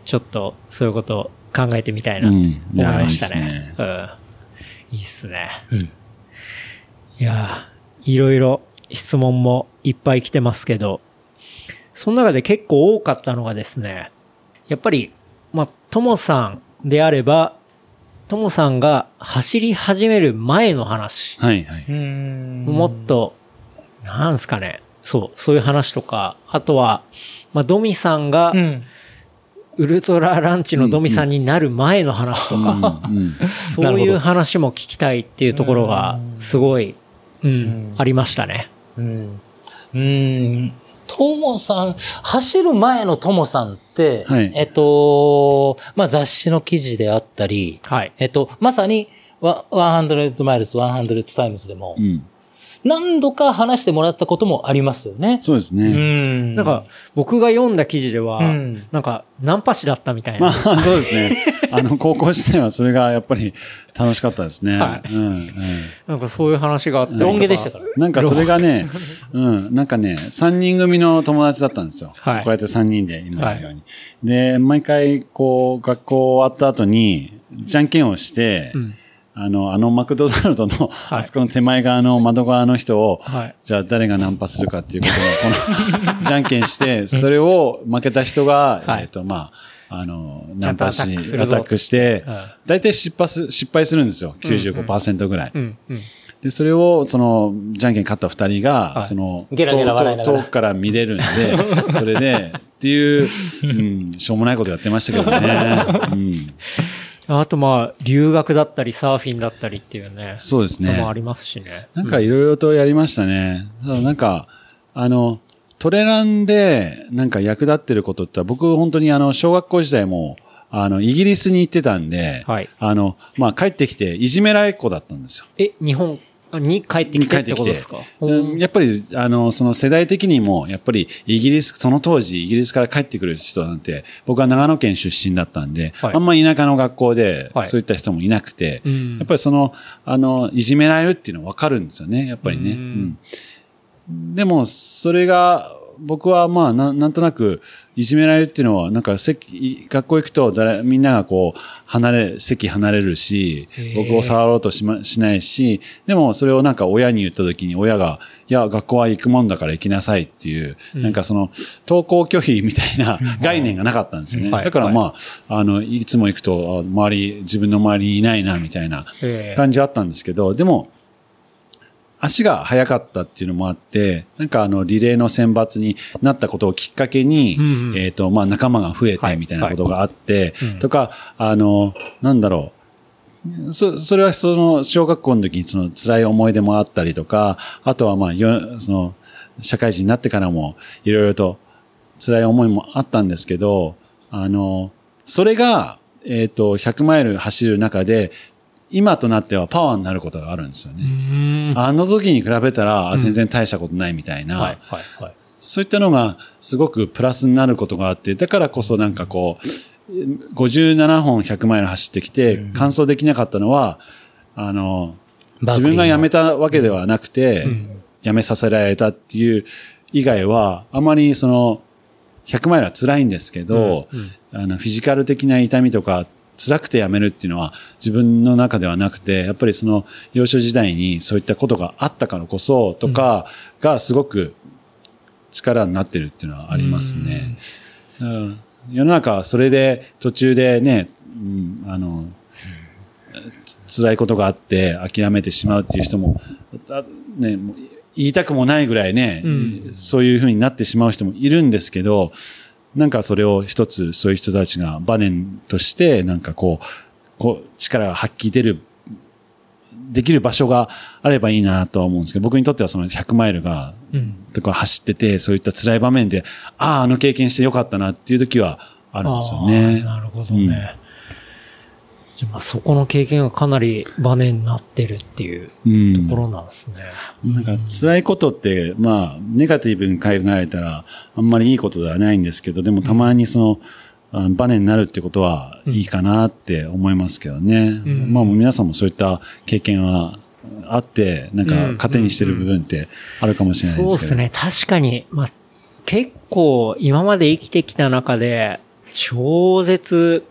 ちょっとそういうこと考えてみたいなって思いましたね。うん、いいっすね。うん、いやいろいろ質問もいっぱい来てますけど、その中で結構多かったのがですね、やっぱり、まあ、ともさんであれば、ともさんが走り始める前の話。はいはい。もっと、なんすかね。そう、そういう話とか、あとは、まあ、ドミさんが、ウルトラランチのドミさんになる前の話とか、そういう話も聞きたいっていうところが、すごい、うん、ありましたね。うん。うん。ともさん、走る前のともさんって、はい、えっと、まあ、雑誌の記事であったり、はい、えっと、まさに、100 miles, 100 times でも、うん何度か話してもらったこともありますよね。そうですね。うん。なんか、僕が読んだ記事では、うん、なんか、ナンパ師だったみたいな。まあ、そうですね。あの、高校時代はそれがやっぱり楽しかったですね。はい。うん、うん。なんかそういう話があって。ロン毛でしたから。なんかそれがね、うん、なんかね、3人組の友達だったんですよ。はい。こうやって3人で今のように。はい、で、毎回、こう、学校終わった後に、じゃんけんをして、うんあの、あのマクドナルドの、あそこの手前側の窓側の人を、はい、じゃあ誰がナンパするかっていうことを、この、じゃんけんして、それを負けた人が、はい、えっ、と、まあ、あの、ナンパし、アタックして、大体失敗す、失敗するんですよ。95%ぐらい。うんうん。で、それを、その、じゃんけん勝った二人が、はい、その、ゲラゲラ笑いながら。遠くから見れるんで、それで、っていう、うん、しょうもないことやってましたけどね。うんあとまあ、留学だったりサーフィンだったりっていうね。そうですね。もありますしね。なんかいろいろとやりましたね。ただなんか、あの、トレランでなんか役立ってることって僕本当にあの、小学校時代も、あの、イギリスに行ってたんで、はい。あの、まあ、帰ってきていじめられっ子だったんですよ。え、日本に帰ってきてってことですか？やっぱり、あの、その世代的にも、やっぱりイギリス、その当時イギリスから帰ってくる人なんて、僕は長野県出身だったんで、はい、あんま田舎の学校で、そういった人もいなくて、はい、やっぱりその、あの、いじめられるっていうのはわかるんですよね、やっぱりね。うん、でも、それが、僕はまあな、なんとなく、いじめられるっていうのは、なんか席、学校行くと誰、みんながこう、離れ、席離れるし、僕を触ろうとしま、しないし、でもそれをなんか親に言った時に親が、いや、学校は行くもんだから行きなさいっていう、うん、なんかその、登校拒否みたいな 概念がなかったんですよね。だからまあ、あの、いつも行くと、周り、自分の周りにいないな、みたいな感じあったんですけど、でも、足が速かったっていうのもあって、なんかあの、リレーの選抜になったことをきっかけに、うんうん、えっ、ー、と、まあ、仲間が増えてみたいなことがあって、はいはい、とか、あの、なんだろう。そ、それはその、小学校の時にその辛い思い出もあったりとか、あとはまあ、よ、その、社会人になってからも、いろいろと辛い思いもあったんですけど、あの、それが、えっ、ー、と、100マイル走る中で、今となってはパワーになることがあるんですよね。あの時に比べたら、全然大したことないみたいな。はいはいはい、そういったのがすごくプラスになることがあって、だからこそなんかこう、57本100マイル走ってきて、完走できなかったのは、あの、自分が辞めたわけではなくて、辞めさせられたっていう以外は、あまりその、100マイルは辛いんですけど、あの、フィジカル的な痛みとか辛くて辞めるっていうのは自分の中ではなくて、やっぱりその幼少時代にそういったことがあったからこそとかがすごく力になってるっていうのはありますね。世の中はそれで途中でね、うん、あの、辛いことがあって諦めてしまうっていう人も、ね、言いたくもないぐらいね、うんそういう風になってしまう人もいるんですけど、なんかそれを一つそういう人たちがバネとして、なんかこう、こう力が発揮出る、できる場所があればいいなとは思うんですけど、僕にとってはその100マイルが、うん。とか走ってて、そういった辛い場面で、ああ、あの経験してよかったなっていう時はあるんですよあねー。なるほどね。じゃあまあそこの経験がかなりバネになってるっていううん。ところなんですね。なんか辛いことって、まあ、ネガティブに考えたら、あんまりいいことではないんですけど、でもたまにその、あバネになるってことはいいかなって思いますけどね。んまあもう皆さんもそういった経験はあって、なんかうん糧にしてる部分ってあるかもしれないでけど。そうですすね。確かに、まあ、結構今まで生きてきた中で、超絶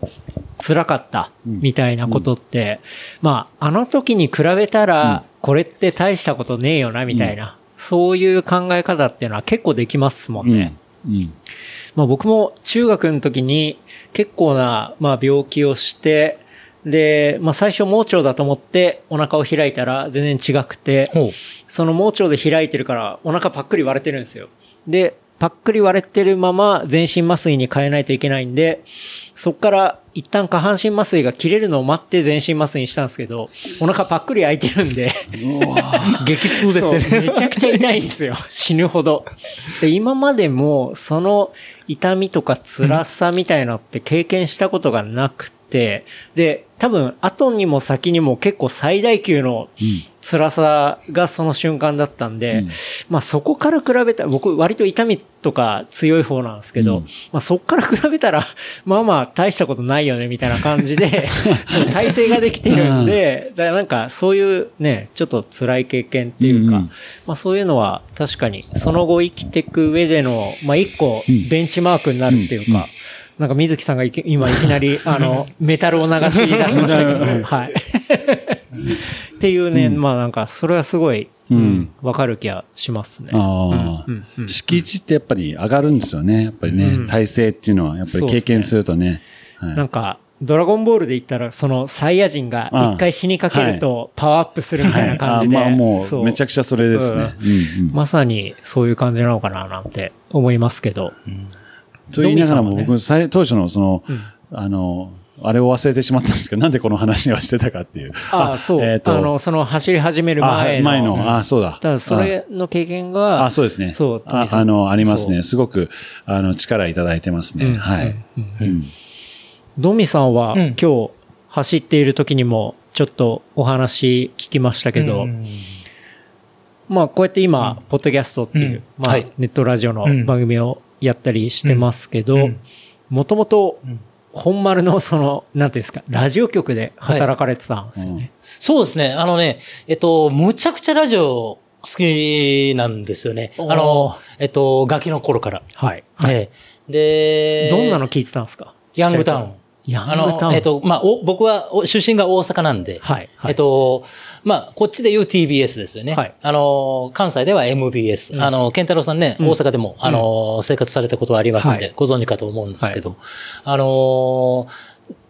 辛かったみたいなことって、まあ、あの時に比べたら、これって大したことねえよな、みたいな、そういう考え方っていうのは結構できますもんうん。ね。うん。まあ僕も中学の時に結構な、まあ病気をして、で、まあ最初盲腸だと思ってお腹を開いたら全然違くて。その盲腸で開いてるからお腹パックリ割れてるんですよ。で、パックリ割れてるまま全身麻酔に変えないといけないんで、そっから一旦下半身麻酔が切れるのを待って全身麻酔にしたんですけど、お腹パックリ開いてるんで、激痛ですね。めちゃくちゃ痛いんですよ。死ぬほど。で、今までも、その痛みとか辛さみたいなのって経験したことがなくて、で、多分、後にも先にも結構最大級の辛さがその瞬間だったんで、まあそこから比べたら、僕割と痛みとか強い方なんですけど、うん。まあそこから比べたら、まあまあ大したことないよねみたいな感じで、その体制ができてるんで、だからなんかそういうね、ちょっと辛い経験っていうか、うん。うんまあそういうのは確かにその後生きていく上での、まあ一個ん。ベンチマークになるっていうか、なんか水木さんが今いきなり、あの、メタルを流し出しましたけど、はい。っていうね、まあなんかそれはすごい、ううんん、わかる気がしますね。敷地ってやっぱり上がるんですよね。やっぱりね、うん。体制っていうのはやっぱり経験するとね。はい。なんか、ドラゴンボールで言ったら、そのサイヤ人が一回死にかけるとパワーアップするみたいな感じで。はい。あまあも、そう。めちゃくちゃそれですね。うん。うんまさにそういう感じなのかななんて思いますけど。と言いながらも僕、最当初のその、あの、あれを忘れてしまったんですけど、なんでこの話をしてたかっていう。ああ、そう。えっ、と、あの、その走り始めるあ前の。前の、あ、そうだ。ただそれの経験が、あ、そうですね。そうああの、ありますそね。すごく、あの、力いただいてますね。うんはい。うんうんドミさんは、うん今日走っている時にもちょっとお話聞きましたけど、うんまあこうやって今、ポッドキャストっていう、うんまあ、はいネットラジオのうん番組をやったりしてますけどうん、もともとん、本丸のその、なんていうんですか、ラジオ局で働かれてたんですよね。そうですね。あのね、えっと、むちゃくちゃラジオ好きなんですよね。あおのー、えっと、ガキの頃から。はい。ええで、どんなの聞いてたんですか？ヤングタウン。あ。の、えっと、まあ、お僕はお出身が大阪なんで、はいはい。えっと、まあ、こっちで言う TBS ですよね。はい。あの、関西では MBS。あの、健太郎さんね、大阪でも、あの、生活されたことはありますんで、はい。ご存知かと思うんですけど、あの、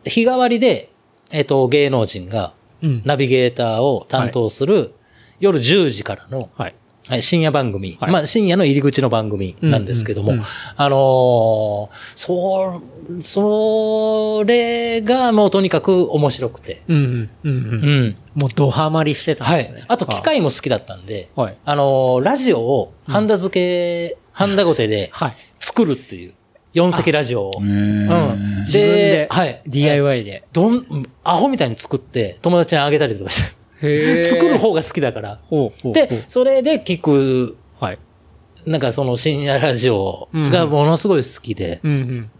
日替わりで、えっと、芸能人が、うん。ナビゲーターを担当する、夜10時からの、はい。はい、深夜番組。はいまあ、深夜の入り口の番組なんですけども、うんうんうんあのーそう、それがもうとにかく面白くて。うんうん。うんう。うんん。もうドハマりしてたんはですね。い。あと、機械も好きだったんで、はい。あのーラジオをハンダ付け、ハンダゴテで はい。作るっていう、4席ラジオを。うん。自分で、はい。DIY で。どん、アホみたいに作って、友達にあげたりとかして。へ作る方が好きだから。ほうほうほうで、それで聞くはい。なんかその深夜ラジオがものすごい好きで。うん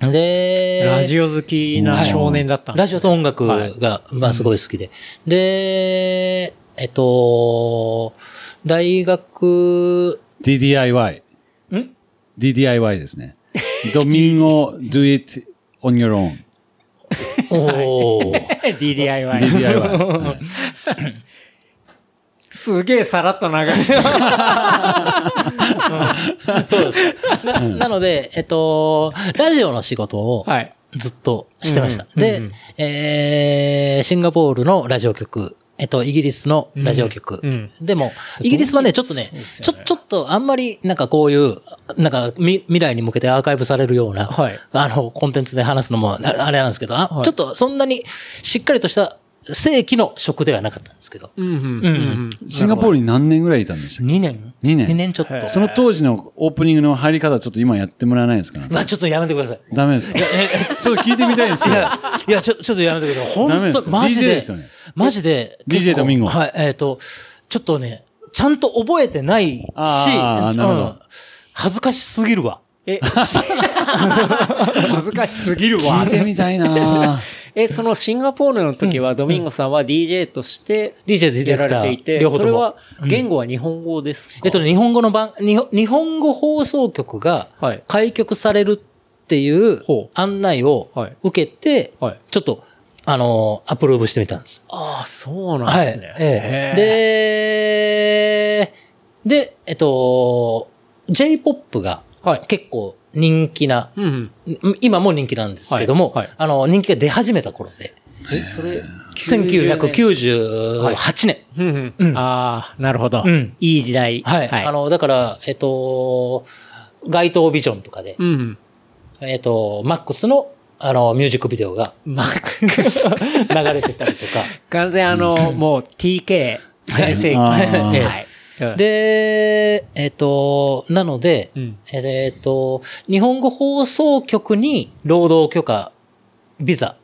うん。で、ラジオ好きな少年だったんですねラジオと音楽が、まあすごい好きで。で、えっと、大学、DDIY。ん？DDIY ですね。ドミンゴ do it on your own. おー DDIY。DDIY。はい すげえさらっと流れてそうです。ななので、えっと、ラジオの仕事をはい。ずっとしてました。でうんうんうんうん、えーシンガポールのラジオ局、えっと、イギリスのラジオ局。うん。でも、イギリスはね、ちょっとね、ねちょ、ちょっとあんまり、なんかこういう、なんかみ未来に向けてアーカイブされるような、はい。あの、コンテンツで話すのも、ああれなんですけど、あはい。ちょっとそんなにしっかりとした正規の職ではなかったんですけど、うんうんうんシンガポールに何年ぐらいいたんでしたっけ？2年二年 ?2 年ちょっと。その当時のオープニングの入り方ちょっと今やってもらえないですかね？うわ、ちょっとやめてください。ダメですか？ちょっと聞いてみたいんですけど。いや、いや、ちょ、ちょっとやめてください。ダメ本当ですか？マジ DJ で、ですよねマジで。DJ とミンゴはい、えっ、と、ちょっとね、ちゃんと覚えてないし、あーなるほどうん恥ずかしすぎるわ。え、恥ずかしすぎるわ聞い。てみたいなえ、そのシンガポールの時はドミンゴさんは DJ として DJ でやられていて、それは言語は日本語ですか？えっとね、日本語の番、日本日本語放送局がはい。開局されるっていう案内をはい。受けて、はい。ちょっと、あのーアプローブしてみたんです。ああ、そうなんはい。ですね。えへえで、で、えっと、J-POP がはい。結構人気な、ーうん今も人気なんですけども、はいはいあの、人気が出始めた頃で、うん。え、それ、1998年。うんうんうんああ、なるほど。うんいい時代。はい。あの、だから、えっと、街頭ビジョンとかで、うんうん。えっと、マックスの、あの、ミュージックビデオがマックス。流れてたりとか。完全あの、もう TK 全盛期。あーで、えっと、なので、うんえっと、日本語放送局に労働許可、ビザ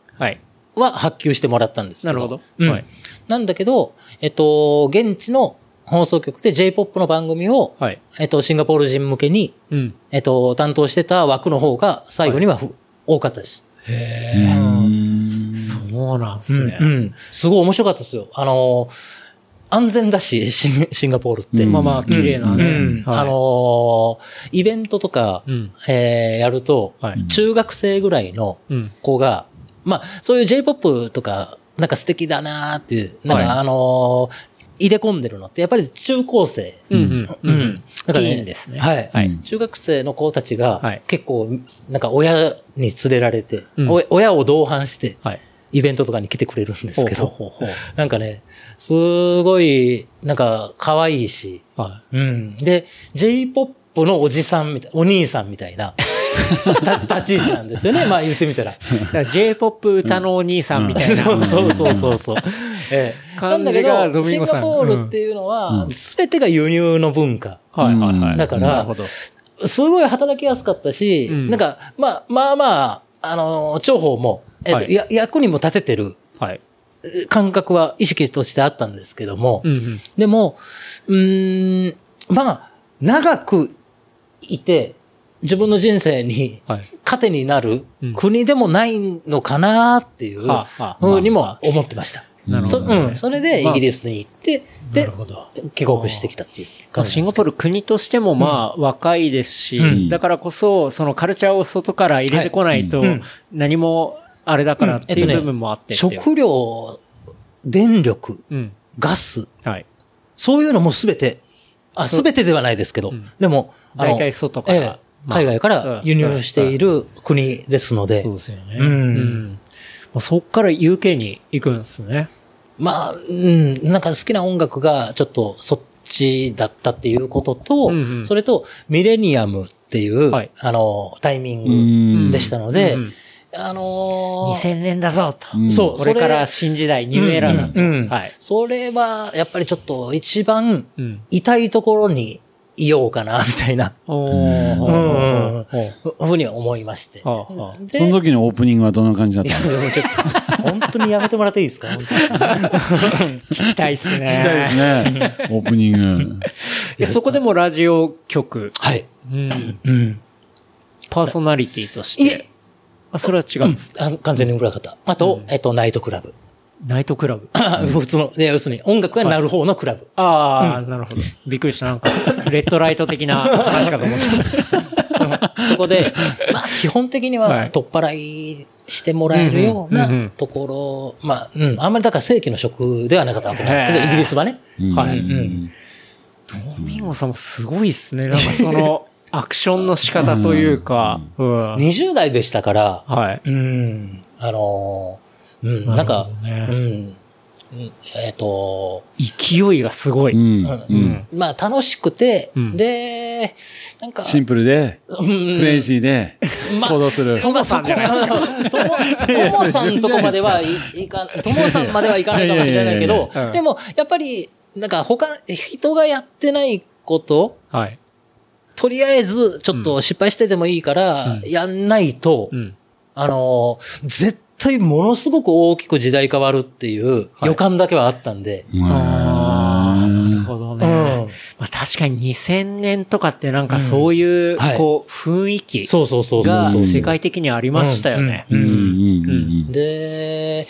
は発給してもらったんですけど。なるほど。うんはい。なんだけど、えっと、現地の放送局で J-POP の番組を、はい。えっと、シンガポール人向けに、うん。えっと、担当してた枠の方が最後にはふ、多かったです。そうなんですね。うんうん。すごい面白かったですよ。あの、安全だし、シンシンガポールって。うんまあまあ、綺麗なね。うんはいあのーイベントとか、うんえーやると、はい中学生ぐらいのうん。子が、まあ、そういう J-POP とか、なんか素敵だなーっていう、なんか、はいあのー入れ込んでるのって、やっぱり中高生。うんうん。うん。なんかティーンですねはい。はい中学生の子たちが、はい結構、なんか親に連れられて、うんお親を同伴して、はい。イベントとかに来てくれるんですけど、ほうほうほうほ なんかね、すごい、なんか、可愛いし、うはうん。で、J-POP のおじさんみたい、お兄さんみたいな、た立ち位置なんですよね。まあ言ってみたら。J-POP 歌のお兄さんみたいな。そうそうそうそうそう。ええ。なんだけど、シンガポールっていうのは、すべてが輸入の文化。はいはいはい。だから。すごい働きやすかったし、うんなんか、まあ、まあまあ、あの、重宝も、えっと役にも立ててるはい。感覚は意識としてあったんですけども、うんうん。でも、うーん、まあ、長くいて、自分の人生にはい。糧になるうん。国でもないのかなっていうふうにも思ってました。なるそほどね。うん。それでイギリスに行って、でなる、ほど。帰国してきたっていうまあ感じシンガポール国としてもまあ若いですし、うん。だからこそ、そのカルチャーを外から入れてこないとはい。うん、何もあれだからっていう部分もあってっていう。食料、電力、うん。ガス、はい。そういうのもすべて、あ、すべてではないですけど、うん。でも、大体外からええまあ海外から輸入している国ですので、そうですよね。うん。そっから UK に行くんですね。まあ、うん、なんか好きな音楽がちょっとそっちだったっていうことと、うんうん。それとミレニアムっていう、はい。あの、タイミうん。ングでしたので、うんあのー2000年だぞと。うんそうこれから新時代、ニューエラーだと。うんうんはい。それはやっぱりちょっと一番うん。痛いところにいようかな、みたいな、おー。うんふうには思いまして。はあはあでその時のオープニングはどんな感じだったんですかでもちょっと、本当にやめてもらっていいですか？聞きたいっすね。聞きたいですね。オープニング。えそこでもラジオ局、はい。うん、うん。パーソナリティとして。あ、それは違うんです。あ完全に裏方。あと、えっと、ナイトクラブ。ナイトクラブ。普通の、で要するに音楽が鳴る方のクラブ。ああ、なるほど。びっくりした。なんか、レッドライト的な 話かと思った。そこで、まあ、基本的にははい取っ払いしてもらえるようなんところ、まあ、うん、あんまりだから正規の職ではなかったわけなんですけど、イギリスはね。はいうんミンゴさんもすごいっすね。なんかその、アクションの仕方というか、うん。20代でしたから、はい。うん、あのー、うん、なんかど、ねうん、えっ、と、勢いがすごい。うん。まあ楽しくて、うんで、なんか、シンプルで、うんクレイジーで、まあ行動する。ともさん、とも、ともさんとこまではいいか、ともさんまではいかないかもしれないけどでも、やっぱり、なんか他、人がやってないこと、はい。とりあえず、ちょっと失敗してでもいいから、やんないと、うん。あのー、絶対ものすごく大きく時代変わるっていう予感だけはあったんで、ああ、なるほどね。うんまあ確かに2000年とかってなんかそういう、はいこう、雰囲気そうそうそうそうが。世界的にありましたよね。で、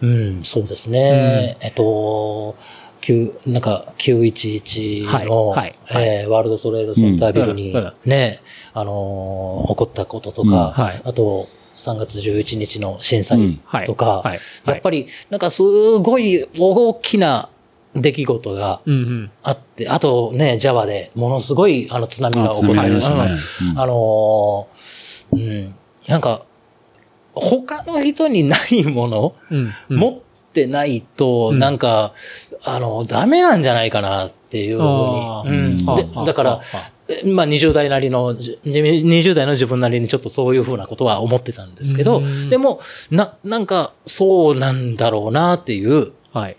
うん、そうですね。えっと、9なんか、911の、はいはいえーワールドトレードセンタービルにね、あのー起こったこととか、うんはい。あと、3月11日の震災はいとか、はいやっぱり、なんかすごい大きな出来事がうんうん。あって、あとね、ジャワでものすごいあの津波があ、起こったりましたあのーうん、なんか、他の人にないもの、うん。持ってないと、うん。なんか、あの、ダメなんじゃないかなっていうふうに。うん。だからまあ20代なりの、じ20代の自分なりにちょっとそういうふうなことは思ってたんですけどうん、でも、な、なんか、そうなんだろうなっていうはい。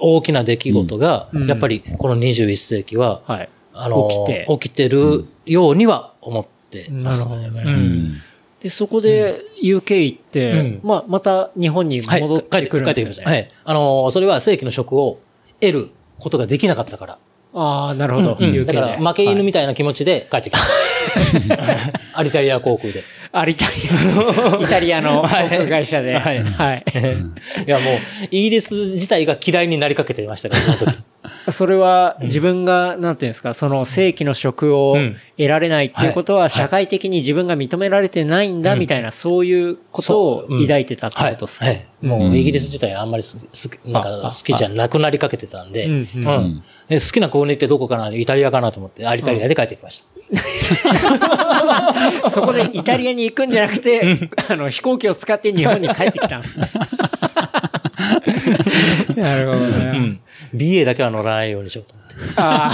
大きな出来事が、うん。やっぱりこの21世紀は、はい。あの、起きて。起きてるようには思ってます。なるほどね。うんで、そこで UK 行って、うんまあ、また日本にはい、戻って帰ってくるんですよね。帰ってきました。はい。あの、それは正規の職を得ることができなかったから。ああ、なるほど。うん UK で。だから、負け犬はいみたいな気持ちで帰ってきました。アリタリア航空で。あ、イタリア、イタリアの航空会社で。はいはい。いや、もう、イギリス自体が嫌いになりかけていましたから、その時。それは自分が、なんていうんですか、その正規の職をうん。得られないっていうことははい社会的に自分が認められてないんだみたいな、そういうことを抱いてたってはいことですか？はい。もう、イギリス自体あんまりなんかあ好きじゃなくなりかけてたんで、うん好きな国ってどこかなイタリアかなと思って、アリタリアで帰ってきました。そこでイタリアに行くんじゃなくて、あの、飛行機を使って日本に帰ってきたんですね。なるほどうね。ん。BA だけは乗らないようにしようと思って。あ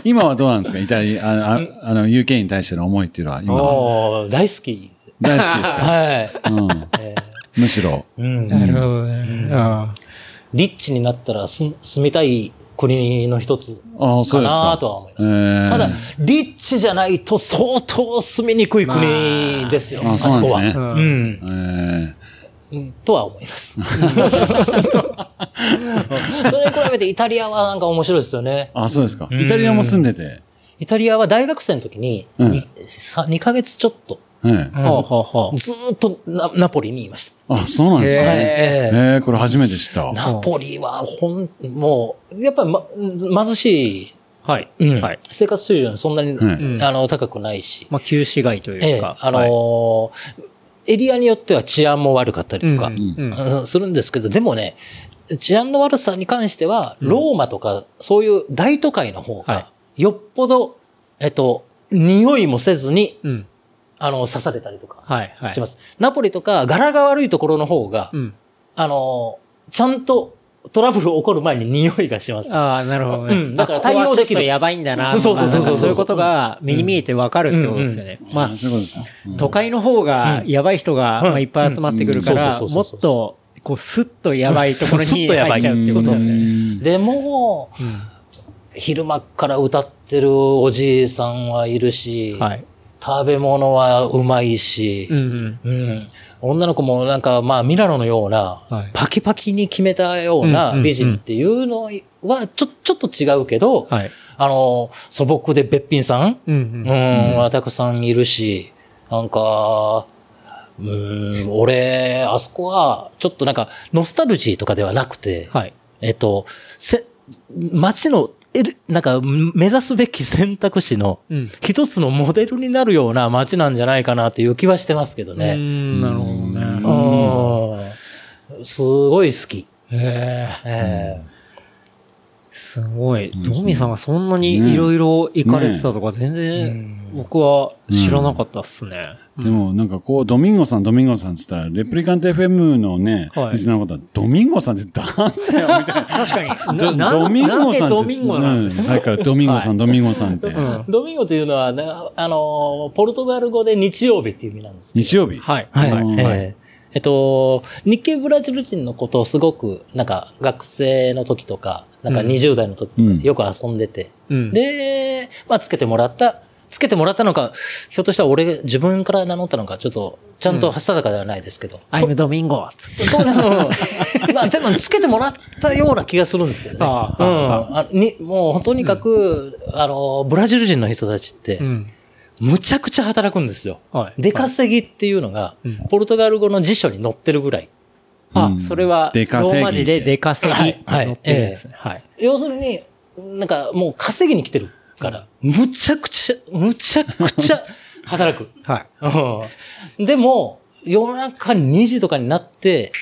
今はどうなんですか？イタリア、あああの、UK に対しての思いっていうのは、今は？大好き。大好きですか？はい。うん。えむしろ。ーうんあ、なるほどね。あリッチになったら住住みたい国の一つああ、そうかですか。なとは思います。えーただ、リッチじゃないと相当住みにくい国ですよ。まああそこは。そうなんですねうんうんえーうん。とは思います。それに比べてイタリアはなんか面白いですよね。あ、そうですか。うんイタリアも住んでて。イタリアは大学生の時にうん 2, 2ヶ月ちょっと、ええあ。ほうほうほう。ずーっとナナポリにいました。あ、そうなんですね。へええええ、これ初めて知った。ナポリはほん、もう、やっぱり、ま、貧しい、はい。うんはい。生活水準そんなに、うんあの、高くないし、まあ、旧市街とええいうか。あのーエリアによっては治安も悪かったりとか、うんうんうんするんですけど、でもね、治安の悪さに関しては、ローマとか、そういう大都会の方はが、よっぽど、えっと、匂いもせずに、うん。あの、刺されたりとかはい。はい。します。ナポリとか、柄が悪いところの方が、うん。あのーちゃんとトラブル起こる前に匂いがします。ああ、なるほどね。うんだから対応できるやばいんだな。そうそうそうそうそういうことが目に見えてわかるってことですよね。まああ、そういうことですか。うん都会の方がやばい人がうんまあいっぱい集まってくるから、もっと、こう、スッとやばいところに入っちゃうってことですよね。でも、うん昼間っから歌ってるおじいさんはいるし、はい。食べ物はうまいしう、んうん。うん女の子もなんか、まあ、ミラノのような、はいパキパキに決めたよううんうんうんな美人っていうのは、ちょ、ちょっと違うけど、はい。あの、素朴でべっぴんさん、うんううん。ん、はたくさんいるし、なんか、うん、俺、あそこは、ちょっとなんか、ノスタルジーとかではなくて、はい。えっと、せ、街の、なんか、目指すべき選択肢の、うん。一つのモデルになるような街なんじゃないかなっていう気はしてますけどうね。ん、なるほどね。うん。すごい好き。へええすごい。ドミさんがそんなにいろいろ行かれてたとか全然僕は知らなかったっすね。でもなんかこう、ドミンゴさん、ドミンゴさんって言ったら、レプリカント FM のね、はいリスナーの方は、ドミンゴさんってなんだよ、みたいな。確かに。ドミンゴさんって。ドミンゴなんですうんさっきからドミンゴさん、ドミンゴさんって。うんドミンゴというのは、なあの、ポルトガル語で日曜日っていう意味なんです。日曜日？はい。はい。うんえええっと、日系ブラジル人のことをすごく、なんか、学生の時とか、なんかうん20代の時よく遊んでて、うんで、まあ、つけてもらった、つけてもらったのか、ひょっとしたら俺、自分から名乗ったのか、ちょっと、ちゃんと定かではないですけど。アイムドミンゴつって。どうなのまあ、でも、つけてもらったような気がするんですけどね。ああうんあに。もう、とにかく、あの、ブラジル人の人たちってう、ん。むちゃくちゃ働くんですよ。はい。出稼ぎっていうのがうん、ポルトガル語の辞書に載ってるぐらい。あう、んそれは、ローマ字で出稼ぎって載ってるんですね。はい。要するに、なんかもう稼ぎに来てるから、むちゃくちゃ、むちゃくちゃ 働く。はい。うんでも、夜中2時とかになって、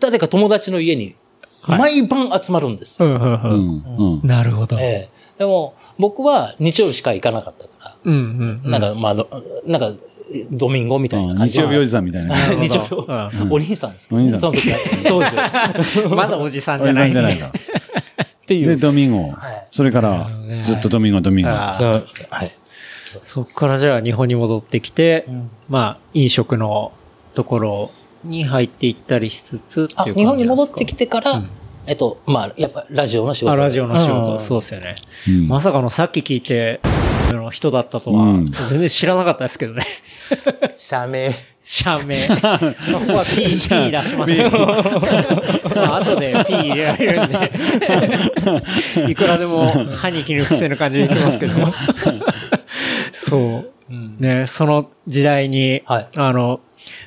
誰か友達の家にはい毎晩集まるんですよ。うん、うん、ううん。ん。うん。なるほど。ええでも、僕は日曜日しか行かなかったから、うん、うん。なんか、まあど、なんか、ドミンゴみたいなうん感じ日曜日おじさんみたいな。日曜日うんお兄さんですか？お兄さんその時は当時は。まだおじさんおじじゃない。さんじゃないか。で、っていう。ドミンゴはい。それから、ずっとドミンゴ、ドミンゴ。はい。そっからじゃあ日本に戻ってきて、んまあ、飲食のところに入っていったりしつつっていうあ、感じ日本に戻ってきててから、えっと、まあ、やっぱラジオの仕事。あ、ラジオの仕事、うんそうですよね。うんまさかのさっき聞いて、の人だったとはうん、全然知らなかったですけどね。社名。社名。まあここは P、P 出しますけど。まあ後で P 入れられるんで。いくらでも歯に衣着せぬ感じでいきますけど。そう。ね、その時代に、はいあの、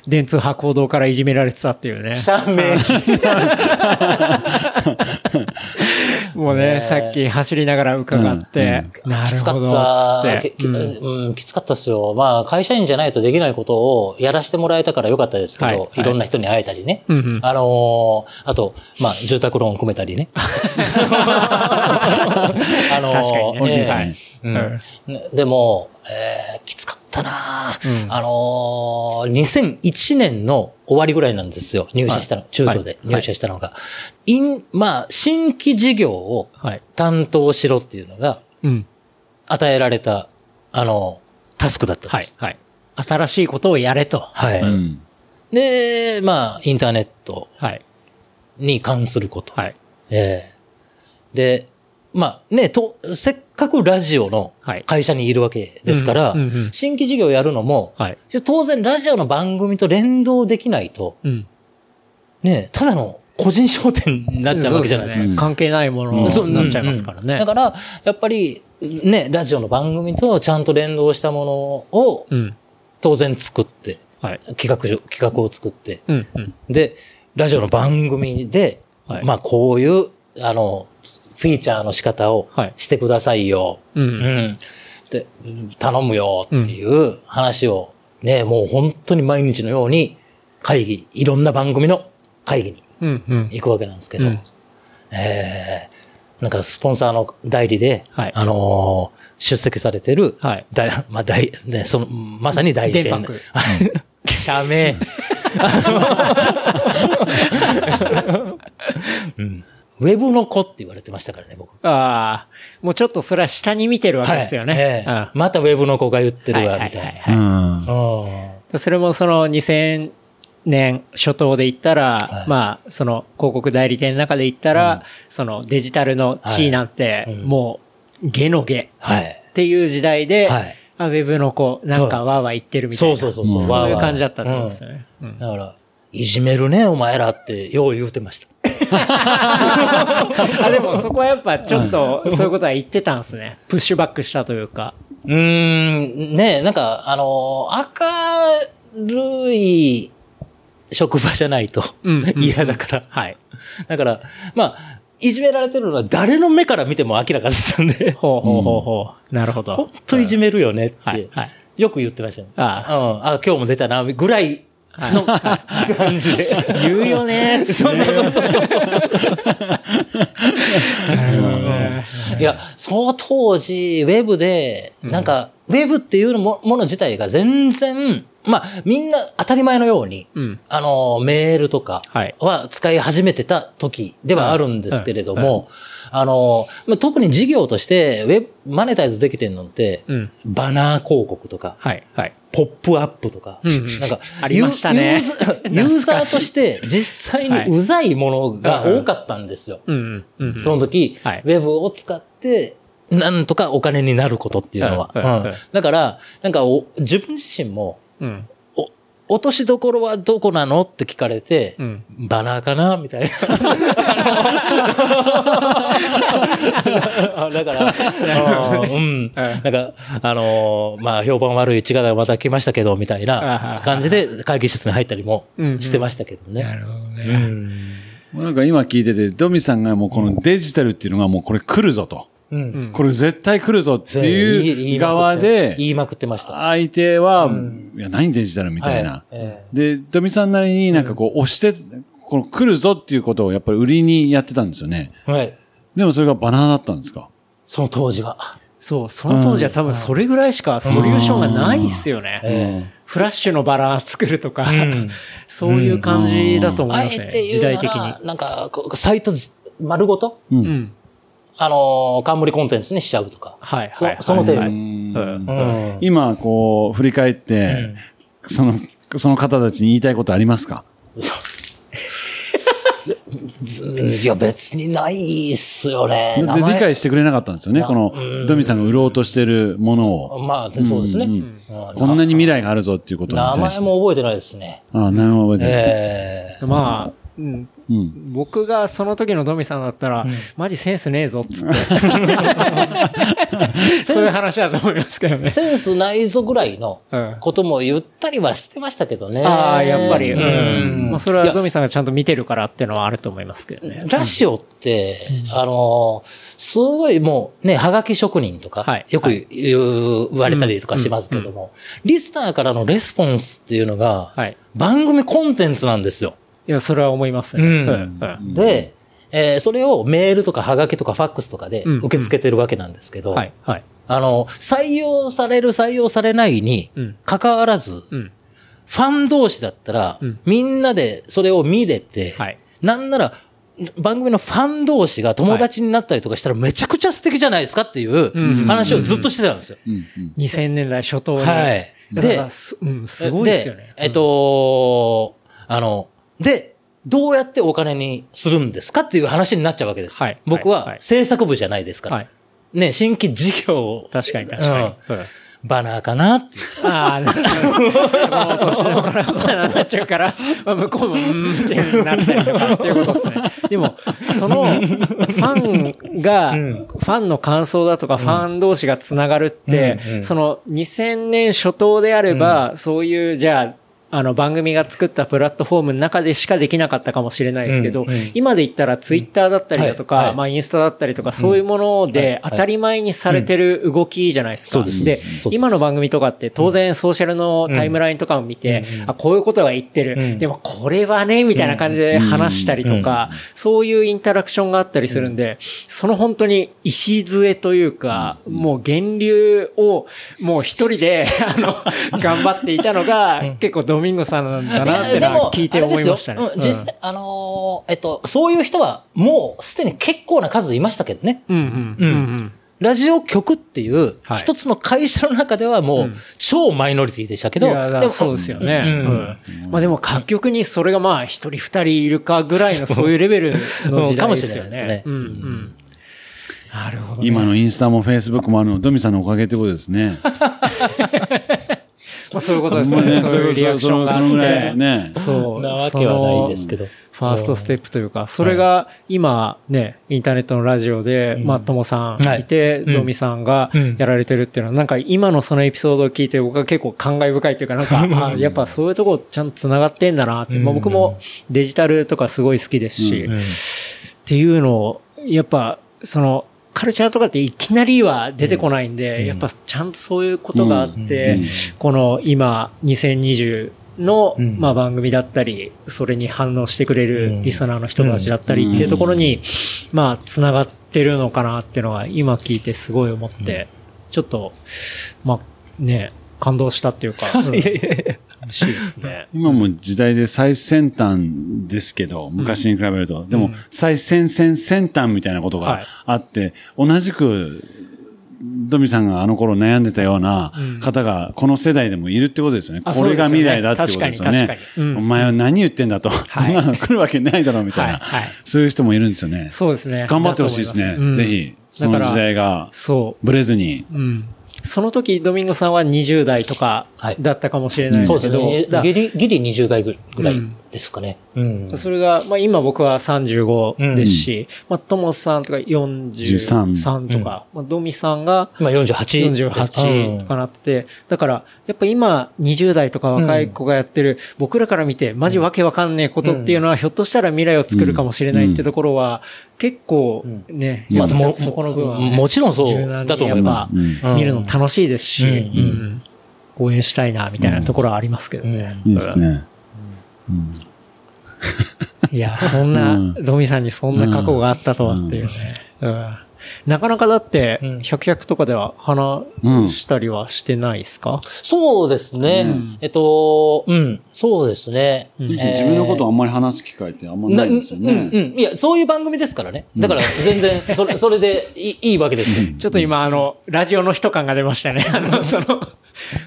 電通波行動からいじめられてたっていうね。社名。もうね、ねさっき走りながら伺って、なきつかっるほど、た。つって。ききうんうん、きつかったっすよ。まあ、会社員じゃないとできないことをやらせてもらえたからよかったですけど、はいいはいろんな人に会えたりね。うんうんあのーあと、まあ、住宅ローン組めたりね。あのー確かにねいですね。うんでも、えーきつかったなぁうんあのー2001年の終わりぐらいなんですよ。入社したの。はい中途で入社したのが。イン、まあ、新規事業をはい。担当しろっていうのがうん。与えられた、あの、タスクだったんです。。はいはい。新しいことをやれと。はい。うん。で、まあ、インターネットはい。に関すること。はい。ええで、まあね、と、せっかくラジオのはい会社にいるわけですから、うんうんうん新規事業やるのも、はい。当然ラジオの番組と連動できないと、うん。ね、ただの個人商店になっちゃうわけじゃないですか。そうね関係ないものうんになっちゃいますからね。だから、やっぱり、ね、ラジオの番組とちゃんと連動したものをうん。当然作って、はい。企画書、企画を作って、うん。うん。で、ラジオの番組で、はいまあこういう、あの、フィーチャーの仕方をはいしてくださいよ。う。うんん。で、頼むよっていう話を、ね、もう本当に毎日のように会議、いろんな番組の会議にうん。うん。行くわけなんですけど、うんえー、なんかスポンサーの代理で、はいあのー出席されてる、はいまあ、代、ね、その、まさに代理店。社名。うんウェブの子って言われてましたからね、僕。ああ、もうちょっとそれは下に見てるわけですよね。はい。ええ。うん。またウェブの子が言ってるわ、はいはいみたい。な。それもその2000年初頭で言ったら、はい。まあ、その広告代理店の中で言ったら、そのデジタルの地位なんてもう、ゲのゲはい。っていう時代で、はい。あウェブの子、なんかわーわー言ってるみたいな。そうそうそうそう。うん。そういう感じだったってことですよね。うん。だから、いじめるね、お前らって、よう言うてました。あ、でもそこはやっぱちょっと、そういうことは言ってたんですね。プッシュバックしたというか。うーん、ねなんか、あのー明るい職場じゃないと嫌だから。はい。だから、まあ、いじめられてるのは誰の目から見ても明らかだったんで、ほうほうほうほう。なるほど。本当いじめるよねって、はい。はい。よく言ってましたね。あうん。あ、今日も出たな、ぐらいの感じで。言うよねーそうそうそうそう。いや、その当時、ウェブで、なんか、ウェブっていうもの自体が全然、まあ、みんな当たり前のように、うんあの、メールとかはいは使い始めてた時ではあるんですけれども、あの、まあ特に事業として、ウェブ、マネタイズできてるのって、うん。バナー広告とか、はい、はい。ポップアップとか、うんうん。なんか、ありましたね。ユーザーユーザーとして実際にうざいものが多かったんですよ。うん、うん。うんその時、はい。ウェブを使って、なんとかお金になることっていうのは。だから、なんかお自分自身も、うん。お落としどころはどこなのって聞かれて、うんバナーかなみたいな。あだから、あうん。なんか、あのーまあ、評判悪い血がまた来ましたけど、みたいな感じで会議室に入ったりもしてましたけどね。なるほどね。うんもうなんか今聞いてて、ドミさんがもうこのデジタルっていうのがもうこれ来るぞと。うん。これ絶対来るぞっていう側で、言いまくってました。相手は、いや、何デジタルみたいな。はいえで、ドミさんなりになんかこう押して、この来るぞっていうことをやっぱり売りにやってたんですよね。えはい。でもそれがバナナだったんですか？その当時は。そう、その当時は多分それぐらいしかソリューションがないっすよね。えフラッシュのバラ作るとか、ん そういう感じだと思いますね。時代的に。なんか、こうサイト丸ごと、うんうん。あのー、冠コンテンツにしちゃうとか。はい、そはい。その程度今、こう、振り返って、その、その方たちに言いたいことありますか？う んいや、別にないっすよね。だって理解してくれなかったんですよね。この、ドミさんが売ろうとしてるものを。まあ、そうですね。うんうんこんなに未来があるぞっていうことに名前対して。も覚えてないですね。ああ、名前も覚えてない。ええまあ、うんうん。僕がその時のドミさんだったら、マジセンスねえぞっつって。そういう話だと思いますけどね。センスないぞぐらいのうんことも言ったりはしてましたけどね。ああ、やっぱり。ううんん。まあ、それはドミさんがちゃんと見てるからっていうのはあると思いますけどね。ラジオって、あのー、すごいもうね、はがき職人とか、はいよく言われたりとかしますけども、リスナーからのレスポンスっていうのが、はい。番組コンテンツなんですよ。いや、それは思いますね。うんうんで、えーそれをメールとかはがきとかファックスとかでうん受け付けてるわけなんですけど、はい、はい。あの、採用される採用されないにうん、関わらず、うん。ファン同士だったら、うんみんなでそれを見れて、はい。なんなら、番組のファン同士が友達になったりとかしたらめちゃくちゃ素敵じゃないですかっていううん話をずっとしてたんですよ。うんうん2000年代初頭に。はい。で、す、うん、すごいですよね。えっと、あの、で、どうやってお金にするんですかっていう話になっちゃうわけです。はい僕は制作部じゃないですから。はい。ね、新規事業を確かに確かに。うんバナーかなっていう。ああ、なるほど。年の頃はバナナになっちゃうから、まあ、向こうも、うーんってなったりとかっていうことですね。でも、その、ファンが、うんファンの感想だとか、ファン同士がつながるって、うんうんその、2000年初頭であれば、そういう、じゃあ、あの、番組が作ったプラットフォームの中でしかできなかったかもしれないですけど、うんうん。今で言ったらツイッターだったりだとか、うんはい。はい。まあインスタだったりとか、そういうもので当たり前にされてる動きじゃないですか。です。で今の番組とかって当然ソーシャルのタイムラインとかを見て、あ、こういうことが言ってる。うん。でもこれはね、みたいな感じで話したりとか、そういうインタラクションがあったりするんで、その本当に礎というか、もう源流をもう一人で、あの、頑張っていたのが、結構ドミンゴさんなんだなって聞いて思いましたね。あれですようん実際、あのーえっと、そういう人はもうすでに結構な数いましたけどね。うんうん。うんうん。ラジオ局っていうはい一つの会社の中ではもう超マイノリティでしたけど、いやだからでもそうですよね。ううんん。まあでも各局にそれがまあ一人二人いるかぐらいのそういうレベルの時代ですよかもしれないですね。ねうんうん。なるほどね。今のインスタもフェイスブックもあるの、ドミさんのおかげってことですね。まあそういうことですね。そういうリアクションがあって。ね。そう。なわけはないですけど。ファーストステップというか、それが今ね、インターネットのラジオで、まあ、ともさんいて、はい。ドミさんがうん。やられてるっていうのは、なんか今のそのエピソードを聞いて僕は結構感慨深いというか、なんか、あやっぱそういうとこちゃんと繋がってんだなって、まあ僕もデジタルとかすごい好きですし、うん。っていうのを、やっぱ、その、カルチャーとかっていきなりは出てこないんで、やっぱちゃんとそういうことがあって、うん。この今、2020の、うん。まあ番組だったり、それに反応してくれるリスナーの人たちだったりっていうところに、まあ繋がってるのかなっていうのは今聞いてすごい思って、ちょっと、まあね、感動したっていうか、うん嬉しいですね。今も時代で最先端ですけど、昔に比べると。でも、最先先先端みたいなことがはいあって、同じく、ドミさんがあの頃悩んでたような方が、この世代でもいるってことですよね。あこれが未来だってことですよねそうんお前は何言ってんだと。はいそんなの来るわけないだろうみたいな、はいはいそういう人もいるんですよね。そうですね。頑張ってほしいですね。だと思いますぜひ、その時代がそう。ブレずに。うん。その時、ドミンゴさんは20代とかはい。だったかもしれないでそうすけど、ですね。だギリ、ギリ20代ぐらいですかね。うん。それが、まあ今僕は35ですし、まあトモさんとか43とか、まあドミさんが今48。48とかなってて、だから、やっぱ今20代とか若い子がやってる、僕らから見てマジわけわかんねえことっていうのは、ひょっとしたら未来を作るかもしれないってところは、結構ね、うん。まあもそこの分はね、もちろんそうだと思います。やっぱうん。見るの楽しいですし、うん。うん。応援したいな、みたいなところはありますけどね。いいですね。うん。いや、そんな、うん。ドミさんにそんな過去があったとはっていうね。うんなかなかだって、うん百百とかでは話したりはしてないですか、そうですね。えっと、うん、そうですね。うん自分のことをあんまり話す機会ってあんまないですよね。うん、うん。いや、そういう番組ですからね。だから、全然、それ、それでいいいいわけですよ。ちょっと今、あの、ラジオの人感が出ましたね。あの、その、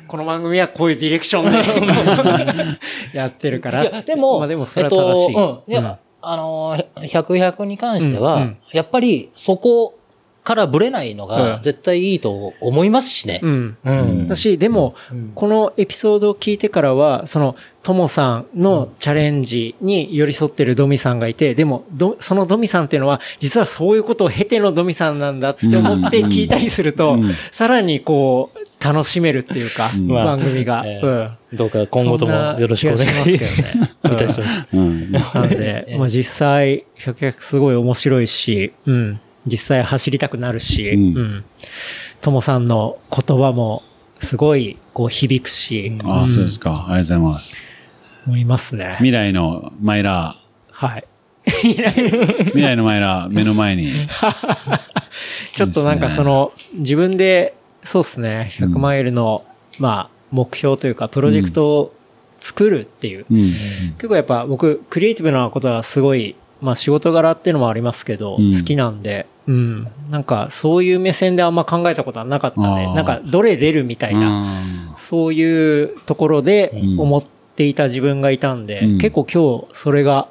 この番組はこういうディレクションで やってるから。いや、でも、まあでもそれは正しい。えっと、うん。いや、あのー、100、100に関しては、うんうんやっぱり、そこからブレないのうんが、絶対いいと思いますしね。うん。うん。だし、でも、うんこのエピソードを聞いてからは、その、ともさんのチャレンジに寄り添ってるドミさんがいて、でも、どそのドミさんっていうのは、実はそういうことを経てのドミさんなんだって思って聞いたりすると、うんさらにこう、楽しめるっていうか、ん番組が。えーうん。どうか今後ともよろしくお願いしますけどねいたします。うん。なんで、まあ実際、百百すごい面白いし、うん。実際走りたくなるし、ううんん。ともさんの言葉も、すごい、こう響くし、ああ、んそうですか。ありがとうございます。思いますね。未来のマイラはい。ー、未来のマイラー、目の前に。ちょっとなんかその、自分で、そうですね、100マイルの、まあ、目標というか、プロジェクトを作るっていう。うん。結構やっぱ僕、クリエイティブなことはすごい、まあ仕事柄っていうのもありますけど、うん好きなんで、うん。なんかそういう目線であんま考えたことはなかったんで、あーなんかどれ出るみたいな、あそういうところでうん思っていた自分がいたんで、うん結構今日それが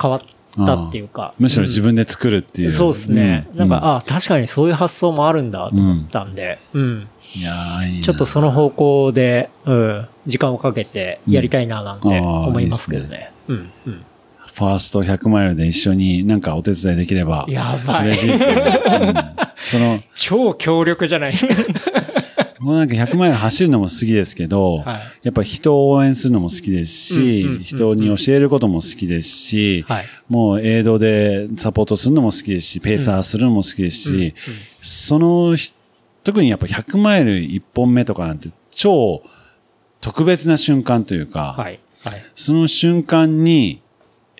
変わったっていうか。ーむしろ自分で作るっていう。そうですね。うなんか、あ確かにそういう発想もあるんだと思ったんで、うん。いやーいいなちょっとその方向で、うん、時間をかけてやりたいななんてうんあー思いますけどね。うん、うん。ファースト100マイルで一緒になんかお手伝いできれば。やばい嬉しいですね。うんその、超強力じゃない？ですか。もうなんか100マイル走るのも好きですけど、はいやっぱ人を応援するのも好きですし、うんうんうんうん人に教えることも好きですし、はいもうエイドでサポートするのも好きですし、ペーサーするのも好きですし、そのひ、特にやっぱ100マイル1本目とかなんて超特別な瞬間というか、はい。はい。その瞬間に、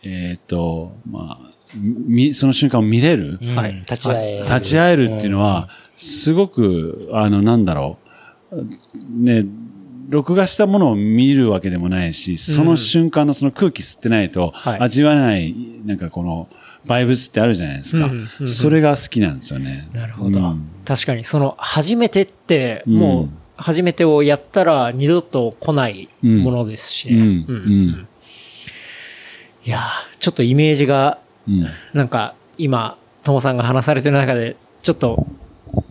えっ、と、まあ、み、その瞬間を見れる、はい。うん立ち会える。立ち会えるっていうのは、すごく、あの、なんだろう。ね、録画したものを見るわけでもないし、その瞬間のその空気吸ってないと、はい。味わえない、なんかこの、バイブスってあるじゃないですか。うんうんうん。それが好きなんですよね。なるほど。うん。確かに、その、初めてって、うん。もう、初めてをやったら二度と来ないものですしね。いやーちょっとイメージが、うん。なんか、今、ともさんが話されてる中で、ちょっと、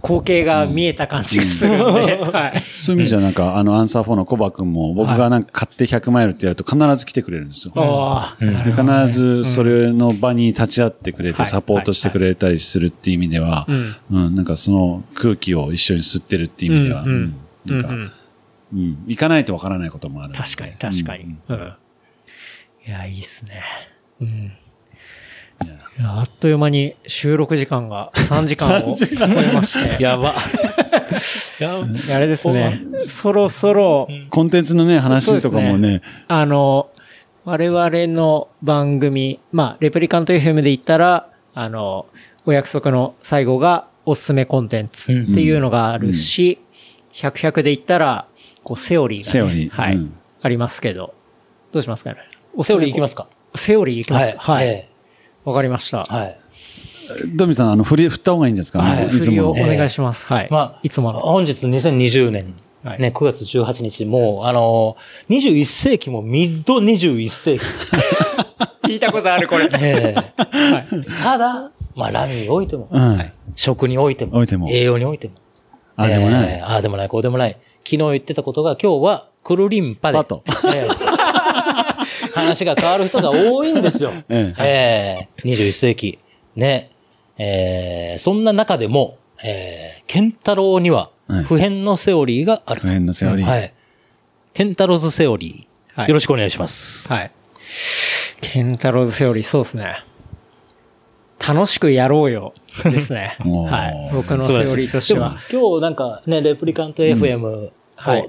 光景が見えた感じがするんで、はい。そういう意味じゃなんか、あの、アンサー4のコバ君も、僕がなんか買って100マイルってやると必ず来てくれるんですよ。必ずそれの場に立ち会ってくれて、はい。サポートしてくれたりするっていう意味では、うんうん、なんかその空気を一緒に吸ってるっていう意味では、うん。うん。うん。なんか、ううん。ん行かないとわからないこともある。確かに、確かに。いや、いいっすね。うん。いやあっという間に収録時間が3時間を 超えまして。やば。い や、あれですね。そろそろ、コンテンツのね、話とかもね。あの、我々の番組、まあ、レプリカント FM で言ったら、あの、お約束の最後がおすすめコンテンツっていうのがあるし、100、100で言ったら、こう、セオリーが、ね、セオリー。はい、うん、ありますけど、どうしますかね？セオリーいきますか？セオリーいきますか？はい。わ、はい、かりました。はい。ドミさん、あの、振り、振った方がいいんですか？はい。振りをお願いします。はい。まあ、いつもの。本日2020年、ね、9月18日、もう、あの、21世紀もミッド21世紀。聞いたことある、これ。えーはい、ただ、まあ、ランにおいても、うん、食においても、おいても栄養においても。ああでもない、えー。ああでもない、こうでもない。昨日言ってたことが今日はクルリンパで。パと。えー話が変わる人が多いんですよ。えええー、21世紀。ね。えー、そんな中でも、えー、ケンタロウには普遍のセオリーがあると。普遍のセオリー。はい。ケンタロウズセオリー。はい、よろしくお願いします。はい。ケンタロウズセオリー、そうですね。楽しくやろうよ。ですね。はい。僕のセオリーとしては。今日なんかね、レプリカント FM を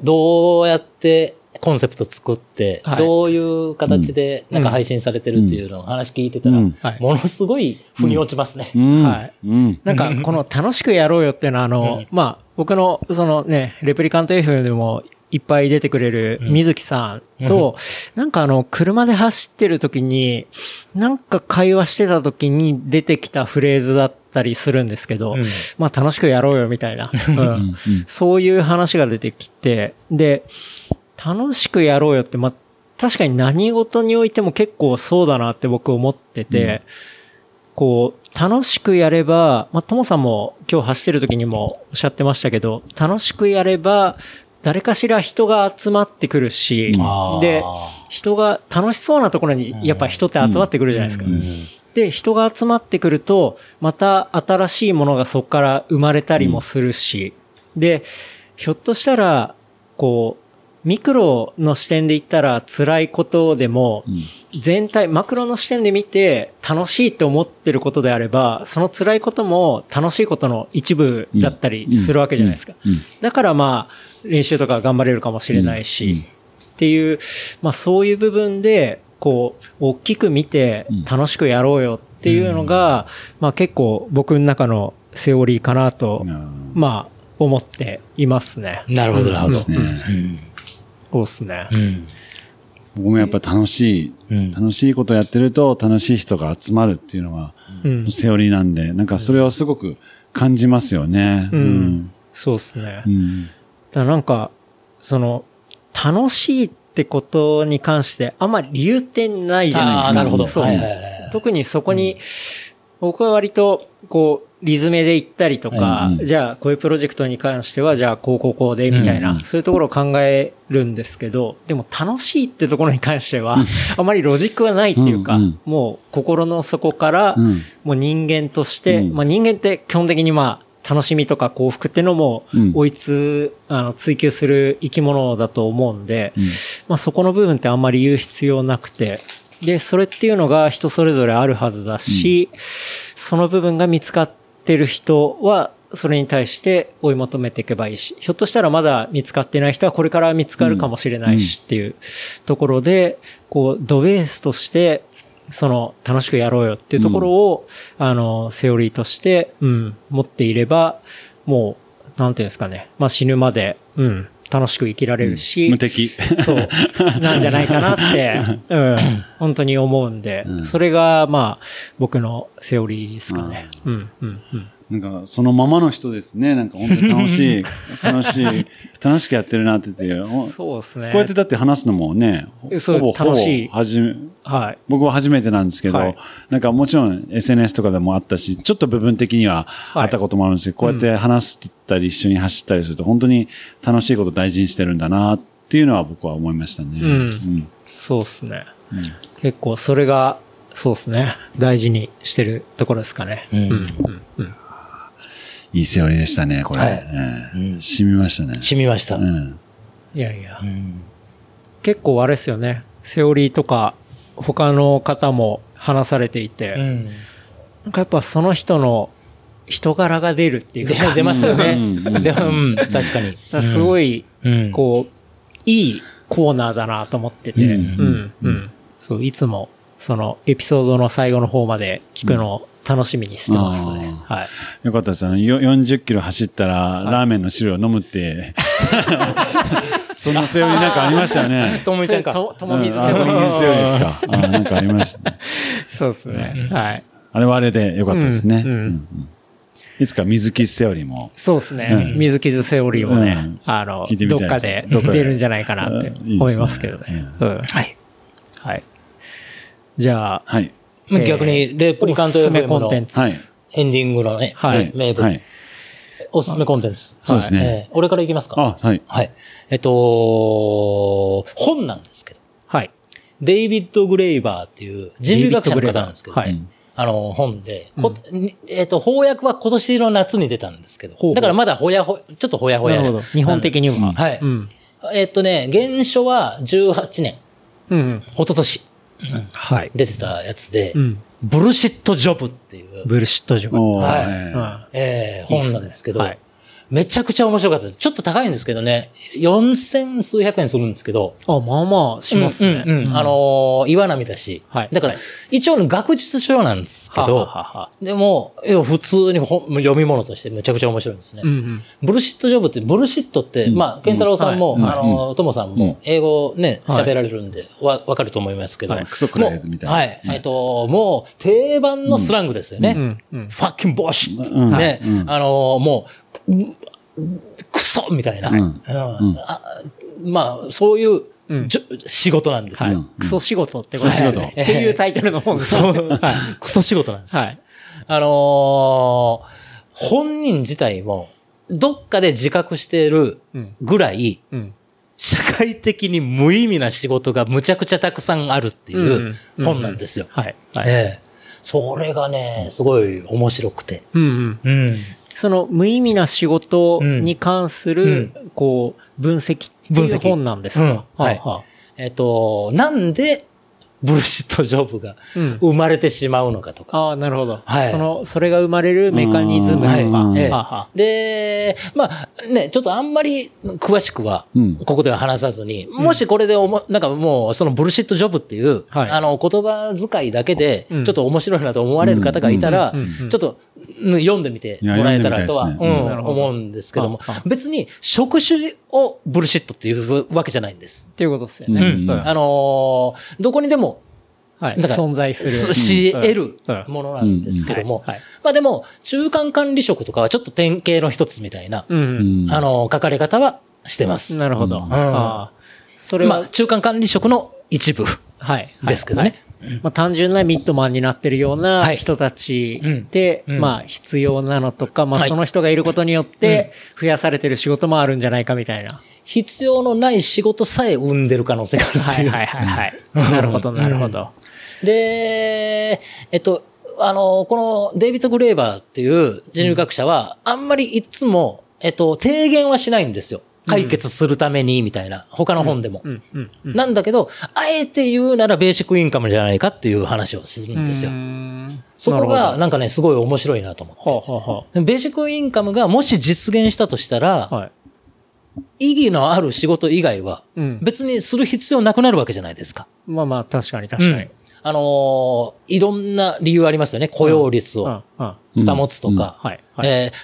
どうやってコンセプト作って、どういう形でなんか配信されてるっていうのを話聞いてたら、ものすごい腑に落ちますね。はい。なんか、この楽しくやろうよっていうのは、あの、まあ、僕の、そのね、レプリカント FM でもいっぱい出てくれる水木さんと、なんかあの、車で走ってる時に、なんか会話してた時に出てきたフレーズだったりするんですけど、まあ楽しくやろうよみたいな、そういう話が出てきて、で、楽しくやろうよって、まあ、確かに何事においても結構そうだなって僕思ってて、うん、こう、楽しくやれば、まあ、ともさんも今日走ってる時にもおっしゃってましたけど、楽しくやれば、誰かしら人が集まってくるし、で、人が楽しそうなところにやっぱ人って集まってくるじゃないですか。で、人が集まってくると、また新しいものがそこから生まれたりもするし、で、ひょっとしたら、こう、ミクロの視点で言ったら辛いことでも、全体、マクロの視点で見て楽しいって思ってることであれば、その辛いことも楽しいことの一部だったりするわけじゃないですか。だからまあ、練習とか頑張れるかもしれないし、っていう、まあそういう部分で、こう、大きく見て楽しくやろうよっていうのが、まあ結構僕の中のセオリーかなと、まあ思っていますね。なるほど、なるほど。そうっすね。うん。僕もやっぱ楽しい、うん、楽しいことやってると楽しい人が集まるっていうのが、うん、セオリーなんで、なんかそれをすごく感じますよね。うん。うん、そうっすね。うん。だなんか、その、楽しいってことに関してあんまり理由ってないじゃないですか。なるほど。そう。はいはいはい、特にそこに、僕は割と、こう、リズメで行ったりとか、うんうん、じゃあこういうプロジェクトに関しては、じゃあこうこうこうで、みたいな、うんうん、そういうところを考えるんですけど、でも楽しいってところに関しては、あまりロジックはないっていうか、うんうん、もう心の底から、もう人間として、うん、まあ人間って基本的にまあ、楽しみとか幸福っていうのも追いつ、あの、追求する生き物だと思うんで、まあそこの部分ってあんまり言う必要なくて、で、それっていうのが人それぞれあるはずだし、その部分が見つかっってる人は、それに対して追い求めていけばいいし、ひょっとしたらまだ見つかってない人はこれから見つかるかもしれないしっていうところで、こう、ドベースとして、その、楽しくやろうよっていうところを、うん、あの、セオリーとして、うん、持っていれば、もう、なんていうんですかね。まあ、死ぬまで、うん、楽しく生きられるし、うん、無敵。そう、なんじゃないかなって、うん、本当に思うんで、うん、それが、まあ、僕のセオリーですかね。うん、うん、うん。なんか、そのままの人ですね。なんか本当に楽しい、楽しい、楽しくやってるなってて。そうですね。こうやってだって話すのもね、そう、楽しい。はじめ、はい。僕は初めてなんですけど、はい、なんかもちろん SNS とかでもあったし、ちょっと部分的にはあったこともあるんですけど、はい、こうやって話したり一緒に走ったりすると、本当に楽しいこと大事にしてるんだなっていうのは僕は思いましたね。うん。うん、そうですね。うん、結構それが、そうですね。大事にしてるところですかね。うん。うん。うんいいセオリーでしたね、これ。はいうん、染みましたね。染みました。うん、いやいや、うん、結構あれですよね。セオリーとか、他の方も話されていて、うん、なんかやっぱその人の人柄が出るっていうか。出ますよね。うん。でも、うん、確かに。すごい、うん。こう、いいコーナーだなと思ってて、ううん。ん、うん、そう、いつも、その、エピソードの最後の方まで聞くのを楽しみにしてますね。はい。よかったです。あの、よ40キロ走ったら、ラーメンの汁を飲むって、そんなセオリー なんかありましたよね。ともみちゃんか。と、ともみずうんあともですか。あなんかありました。そうですね。はい。あれはあれでよかったですね。うんうんうんうんいつか水木セオリーも。そうですね。うん水傷セオリーもね、うんあの、どっかで出るんじゃないかなって思いますけどね。うんはい。はい。じゃあ、はい。えー逆に、レプリカントおすすめ FM のコンテンツ。はい。エンディングのね、はい名物、はい。おすすめコンテンツ。そうですね。えー俺からいきますか。あ、はい。はい。えっと、本なんですけど、はい。デイビッド・グレイバーっていう人類学者の方なんですけど、はい。あの、本で、こにえっ、と、翻訳は今年の夏に出たんですけど、だからまだほやほ、ちょっとほやほやななるほど。日本的には。はいうん。えっ、とね、原書は18年、うん。一昨年はい。出てたやつで、うん。ブルシット・ジョブっていう、ブルシットジョブ。おーはいえー本なんですけど、はいめちゃくちゃ面白かった。です。ちょっと高いんですけどね、4000数百円するんですけど、あ、まあまあしますね。うんうんうん。あのー岩波だし。はい。だから、一応の学術書なんですけど、ははははでも、普通に本読み物としてめちゃくちゃ面白いんですね。うんうん。 bullshit job って、 bullshit って、まあ、ケンタロウさんも、うん。あの、トモさんうん。も、英語ね、はい。喋られるんで、わ、わかると思いますけど。はい。クソくらえみたいな。もうはい。えっと、もう、定番のスラングですよね。うん。うん。 Fucking bullshit うん。ね、うん。あの、もう、クソみたいな。うんうんあまあ、そういう、うんじょ仕事なんですよ。クソ仕事ってことですクソ仕ね。事っていうタイトルの本です。クソ仕事なんです。はい。あのー本人自体も、どっかで自覚しているうん。ぐらい、うん。社会的に無意味な仕事がむちゃくちゃたくさんあるっていううん本なんですよ。はい。はい。ええそれがね、すごい面白くて。うんうん。うん。その無意味な仕事に関する、こう、分析っていう分析。本なんですか、うん。はい。はえっ、と、なんで、ブルシットジョブがうん。生まれてしまうのかとか。ああ、なるほど。はい。その、それが生まれるメカニズムとか。うんはいええ。で、まあね、ちょっとあんまり詳しくはうん、ここでは話さずに、もしこれでおも、なんかもう、そのブルシットジョブっていう、はい。あの、言葉遣いだけで、うん。ちょっと面白いなと思われる方がいたらうん。うん。うん。うん、ちょっと、うん読んでみてもらえたらとは、うん思うんですけども別に職種をブルシットっていうわけじゃないんです。っていうことですよね。うんうんあのーどこにでもはい。だから存在する。し得るうんものなんですけどもまあでも、中間管理職とかはちょっと典型の一つみたいな、うん。うんあの、書かれ方はしてます。なるほど。うんああそれは、まあ、中間管理職の一部はい。ですけどね。まあ、単純なミッドマンになってるようなはい人たちで、うんうんまあ、必要なのとか、まあ、はいその人がいることによって、増やされてる仕事もあるんじゃないかみたいな。必要のない仕事さえ生んでる可能性があるっていう。はいはいはいはい。なるほど、なるほど。で、えっと、あの、このデイビッド・グレーバーっていう人類学者は、あんまりいつも、えっと、提言はしないんですよ。解決するために、みたいな。他の本でも。うん、うん、うん。なんだけど、あえて言うならベーシックインカムじゃないかっていう話をするんですよそこが、なんかね、すごい面白いなと思って。ベーシックインカムがもし実現したとしたらう。、はい。意義のある仕事以外は、うん。別にする必要なくなるわけじゃないですか。まあまあ、確かに確かに。あのーいろんな理由ありますよね。雇用率をうん、うん。うん保つとか。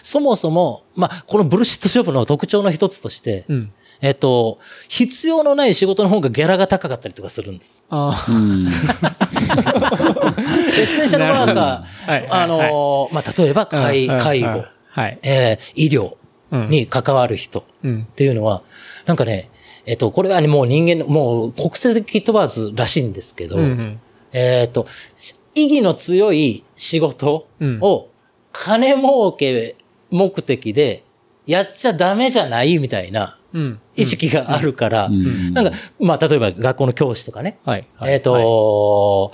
そもそも、まあ、このブルシットジョブの特徴の一つとして、うん。えっ、と、必要のない仕事の方がギャラが高かったりとかするんです。あうん。エッセンシャルワーカー、あのーまあ、例えばあ。介うん介護。えー医療うん。に関わる人うんっ。ていうのは、なんかね、えっ、と、これはね、もう人間の、もう国籍問わずらしいんですけど、うんうん。えっ、と、し意義の強い仕事うん。を金儲け目的でやっちゃダメじゃないみたいなうん。意識があるから、うん。なんか、まあ、例えば学校の教師とかね、はい。はい。えっ、と、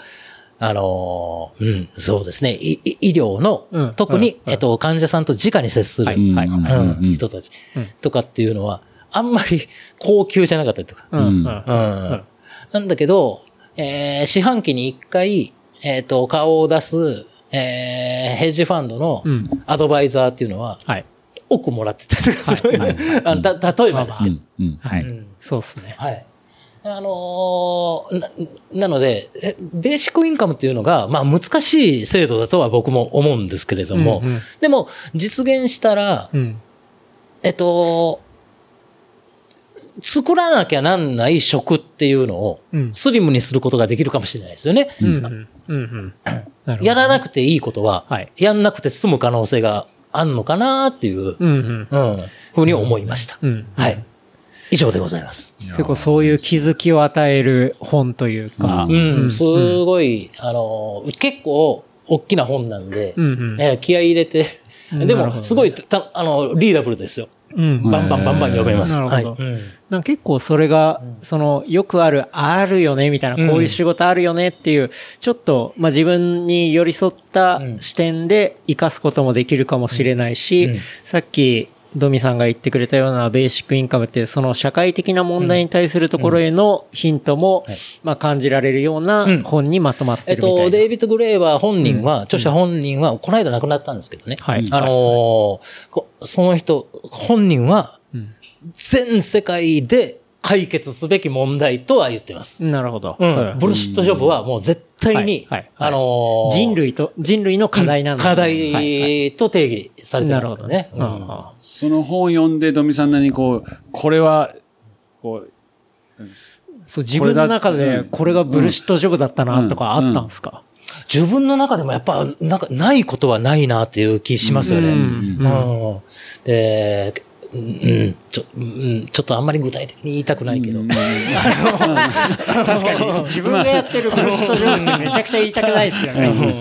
あのー、うん、そうですね、いい医療の、うん。特に、うん。えっ、と、患者さんと直に接する、はい。はい。うんうん。うん。人たちうん。とかっていうのは、あんまり高級じゃなかったりとか。うん。うん。うん。うん。なんだけど、えー四半期に一回、えっ、と、顔を出す、えー、ヘッジファンドのうんアドバイザーっていうのは、はい。億もらってたりとかする。あのた例えばですけど。うん。はい。うんそうですね。はい。あのーな、なので、えベーシックインカムっていうのが、まあ難しい制度だとは僕も思うんですけれども、うんうんでも実現したら、うん。えっと、作らなきゃなんない職っていうのをうん。スリムにすることができるかもしれないですよね。やらなくていいことは、はいやんなくて済む可能性があんのかなっていう、うん。うん。うん、ふうに思いました。うん。はい。以上でございます。結構そういう気づきを与える本というか。うん、すごい、あの、結構、大きな本なんで、うんうんえー気合い入れて、うんでも、すごい、た、あの、リーダブルですよ。うん。バンバンバンバン読めます。はい。なるほどうんなんか結構それが、その、よくある、あるよね、みたいな、こういう仕事あるよねっていう、ちょっと、まあ、自分に寄り添ったうん。視点で活かすこともできるかもしれないし、うん。さっき、ドミさんが言ってくれたようなベーシックインカムっていう、その社会的な問題に対するところへのヒントも、はい。まあ、感じられるようなうん。本にまとまってえっるみたいな。と、デイビッド・グレイは本人は、著者本人は、この間亡くなったんですけどね。はい。あのーこその人、本人は、うん全世界で解決すべき問題とは言ってます。なるほど。うん。はい。ブルシットジョブはもう絶対に、はいはい。はい。あのー人類と、人類の課題なんだ、課題と定義されてなるほどますからねね。。うんうん。その本を読んで、ドミさんなりにこう、これは、こう、そう、自分の中でうん。これがブルシットジョブだったなとかあったんですか、自分の中でもやっぱ、なんか、ないことはないなっていう気しますよね。ううん。ん。で、うん、ちょ、うん、ちょっとあんまり具体的に言いたくないけど。確かに、自分がやってるブルシットジョブってめちゃくちゃ言いたくないですよね。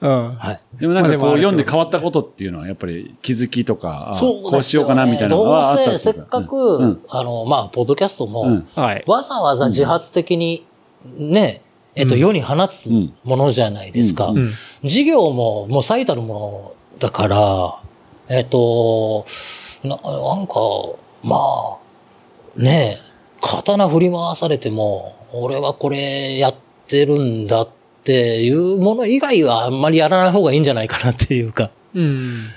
うん。はい。でもなんかこう読んで変わったことっていうのはやっぱり気づきとか、あそうこうしようかなみたいなのがあったどうせ、せっかく、うんあの、まあ、ポッドキャストも。わざわざ自発的に、ね、えっと、世に放つものじゃないですか。うん。事業ももう最たるものだから、えっと、な、なんか、まあ、ねえ、刀振り回されても、俺はこれやってるんだっていうもの以外はあんまりやらない方がいいんじゃないかなっていうか、うん。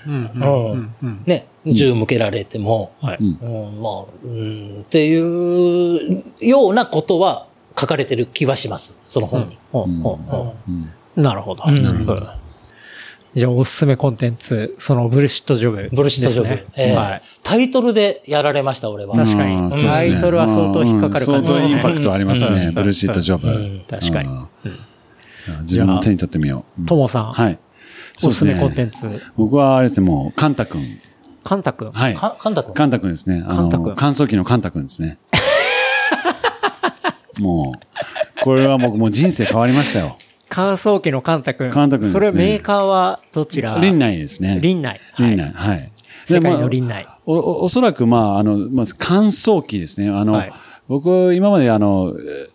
うん。うん。うん。ね、銃向けられても、はい。うんうん、まあ、うん、っていうようなことは書かれてる気はします、その本に。ほううんほうほうんうなるほど。うんなるほど。じゃあ、おすすめコンテンツ、そのブルシットジョブ、ブルシットジョブ。ええはい。タイトルでやられました、俺は。確かにねタイトルは相当引っかかる感じうん相当インパクトありますね。うんブルーシートジョブ。うん確かにうん自分の手に取ってみよう。ともさん、はい。おすすめコンテンンツ。僕はあれですね、もう、カンタ君。カンタ君？はい。か、かんたくん。カンタ君ですね。あの、乾燥機のカンタ君ですね。もう、これは僕もう人生変わりましたよ。乾燥機のカンタ君。カンタ君ねそれメーカーはどちら？林内ですね。林内。はい林内。はい。世界ので林内。まあお、おおそらく、まあ、あの、まず乾燥機ですね。あの、はい僕、今まであの、え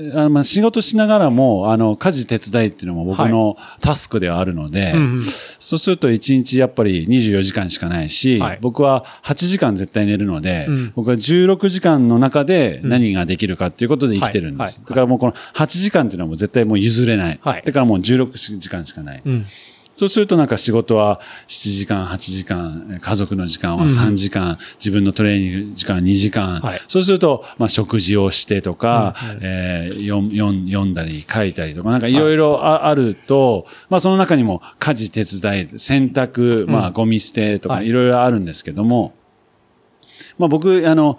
あのまあ、仕事しながらも、あの、家事手伝いっていうのも僕のタスクではあるので、うんうんそうすると1日やっぱり24時間しかないし、はい僕は8時間絶対寝るので、うん僕は16時間の中で何ができるかっていうことで生きてるんです。はいはいだからもうこの8時間っていうのはもう絶対もう譲れない。はいだからもう16時間しかない。うん。そうするとなんか仕事は7時間、8時間、家族の時間は3時間、自分のトレーニング時間2時間。はい。そうすると、まあ食事をしてとか、えー読ん読ん読んだり書いたりとか、なんかい。ろいろああると、まあその中にも家事手伝い、洗濯、まあゴミ捨てとかはい。いろいろあるんですけども、まあ僕、あの、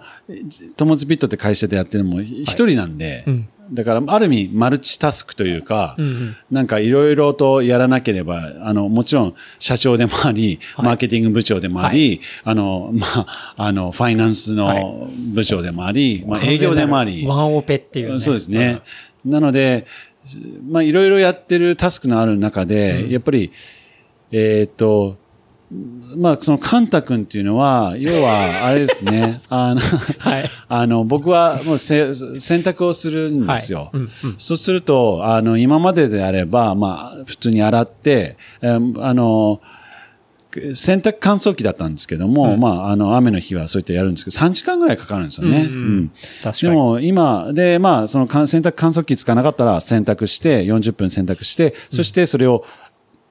トモズビットって会社でやってるのも一人なんで、うんだからある意味マルチタスクというか、うんうん。なんかいろいろとやらなければ、あの、もちろん社長でもあり、はい。マーケティング部長でもあり、あの、まあ、あの、ファイナンスはい。の部長でもあり、まあ営業でもあり、ワンオペっていう、ね。そうですね。なので、まあいろいろやってるタスクのある中で、やっぱり、えーっと、まあそのカンタ君っていうのは、要は、あれですね、あの、はい。あの、僕はもうせ選択をするんですよ。はいうんうんそうすると、あの、今までであれば、まあ、普通に洗って、えーあの、洗濯乾燥機だったんですけども、まあ、あの、雨の日はそういったやるんですけど、3時間ぐらいかかるんですよね。うん確かに。でも今、で、まあ、そのか洗濯乾燥機つかなかったら洗濯して、40分洗濯して、そしてそれを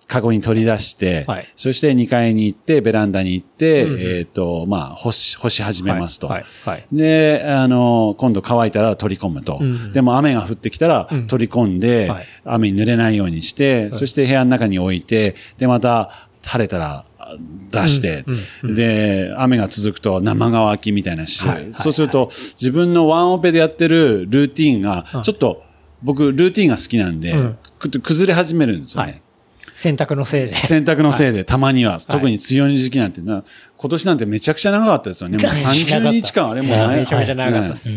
カゴに取り出して、はい。そして2階に行って、ベランダに行って、えっ、と、まあ、干し、干し始めますと。はい。はい。で、あの、今度乾いたら取り込むと。んでも雨が降ってきたら取り込んで、はい。雨に濡れないようにして、そして部屋の中に置いて、で、また晴れたらあ出して、で、雨が続くと生乾きみたいなし、はい。そうすると自分のワンオペでやってるルーティーンが、ちょっと僕ルーティーンが好きなんで、崩れ始めるんですよね。はい洗濯のせいで。洗濯のせいで、たまには、特に強い時期なんてな、今年なんてめちゃくちゃ長かったですよね。もう30日間あれもう。ないめちゃめちゃ長かった。です。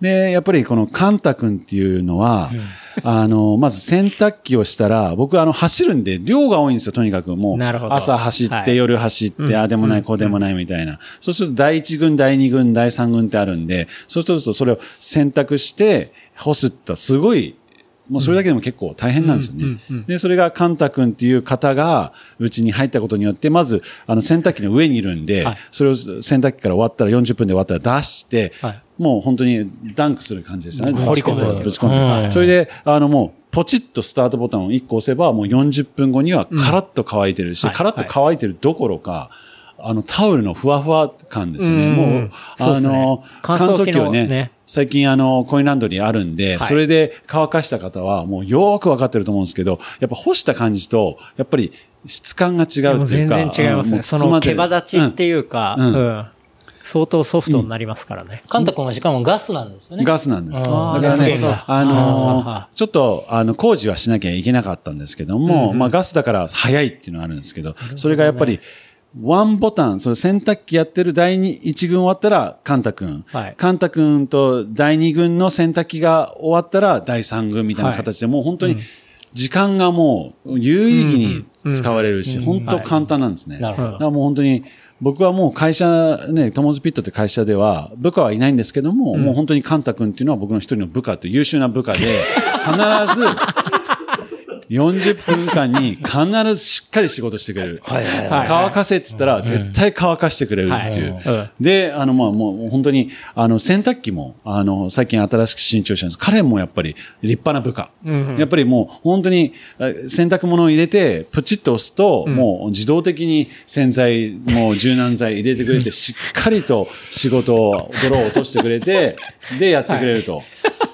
で、やっぱりこのカンタ君っていうのは、あの、まず洗濯機をしたら、僕あの走るんで量が多いんですよ、とにかく。もう、なるほど。朝走って、はい。夜走って、ああでもない、こうでもないみたいな。そうすると第1軍、第2軍、第3軍ってあるんで、そうするとそれを洗濯して干すとすごい、もうそれだけでも結構大変なんですよね。で、それがカンタ君っていう方がうちに入ったことによって、まず、あの洗濯機の上にいるんで、はい。それを洗濯機から終わったら40分で終わったら出して、はい。もう本当にダンクする感じですね。放り込むぶち込んで。うん。それで、あのもう、ポチッとスタートボタンを1個押せば、もう40分後にはカラッと乾いてるし、はい。カラッと乾いてるどころか、あの、タオルのふわふわ感ですよね。うん。もう、あの、乾乾燥機をね、ね最近あの、コインランドリーあるんで、はいそれで乾かした方はもうよーくわかってると思うんですけど、やっぱ干した感じと、やっぱり質感が違うっていうか。全然違いますね。その毛羽立ちっていうか、うんうん相当ソフトになりますからね。カンタ君はしかもガスなんですよね。ガスなんです。だからねあのちょっと、あの、工事はしなきゃいけなかったんですけども、まあガスだから早いっていうのがあるんですけど、それがやっぱり、ワンボタン、その洗濯機やってる第二一軍終わったら、カンタ君。はい。カンタ君と第二軍の洗濯機が終わったら、第三軍みたいな形で、もう本当に、時間がもう、有意義に使われるし、本当簡単なんですね。なるほど。だからもう本当に、僕はもう会社、ね、トモズピットって会社では、部下はいないんですけども、もう本当にカンタ君っていうのは僕の一人の部下と優秀な部下で、必ず、40分間に必ずしっかり仕事してくれる。はいはいはい。はい乾かせって言ったら、絶対乾かしてくれるっていう。はいうんで、あの、まあ、もう本当に、あの、洗濯機も、あの、最近新しく新調したんです。彼もやっぱり立派な部下。うんやっぱりもう本当にあ洗濯物を入れて、プチッと押すと、もう自動的に洗剤、もう柔軟剤入れてくれて、しっかりと仕事を、泥を落としてくれて、で、やってくれると。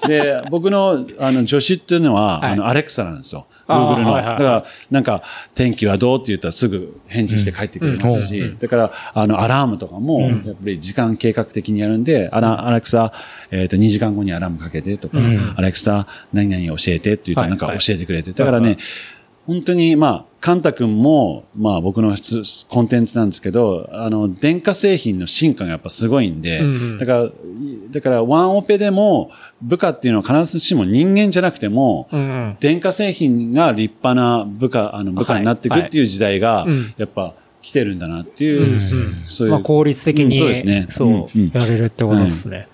で、僕の、あの、助手っていうのは、はいあの、アレクサなんですよ。Google の。はいはいだから、なんか、天気はどうって言ったらすぐ返事して帰ってくれますし、だから、あの、アラームとかも、やっぱり時間計画的にやるんで、あら、アレクサ、えっ、と、2時間後にアラームかけてとか、アレクサ、何々教えてって言うと、はい。なんか教えてくれて。だからね、本当に、まあ、カンタ君も、まあ僕のコンテンツなんですけど、あの、電化製品の進化がやっぱすごいんで、うんうん。だから、だからワンオペでも、部下っていうのは必ずしも人間じゃなくても、うんうん。電化製品が立派な部下、あの部下になっていくっていう時代がうん、やっぱ来てるんだなっていう、そういう。まあ効率的に、うんそうですね。そう、んん。やれるってことですね。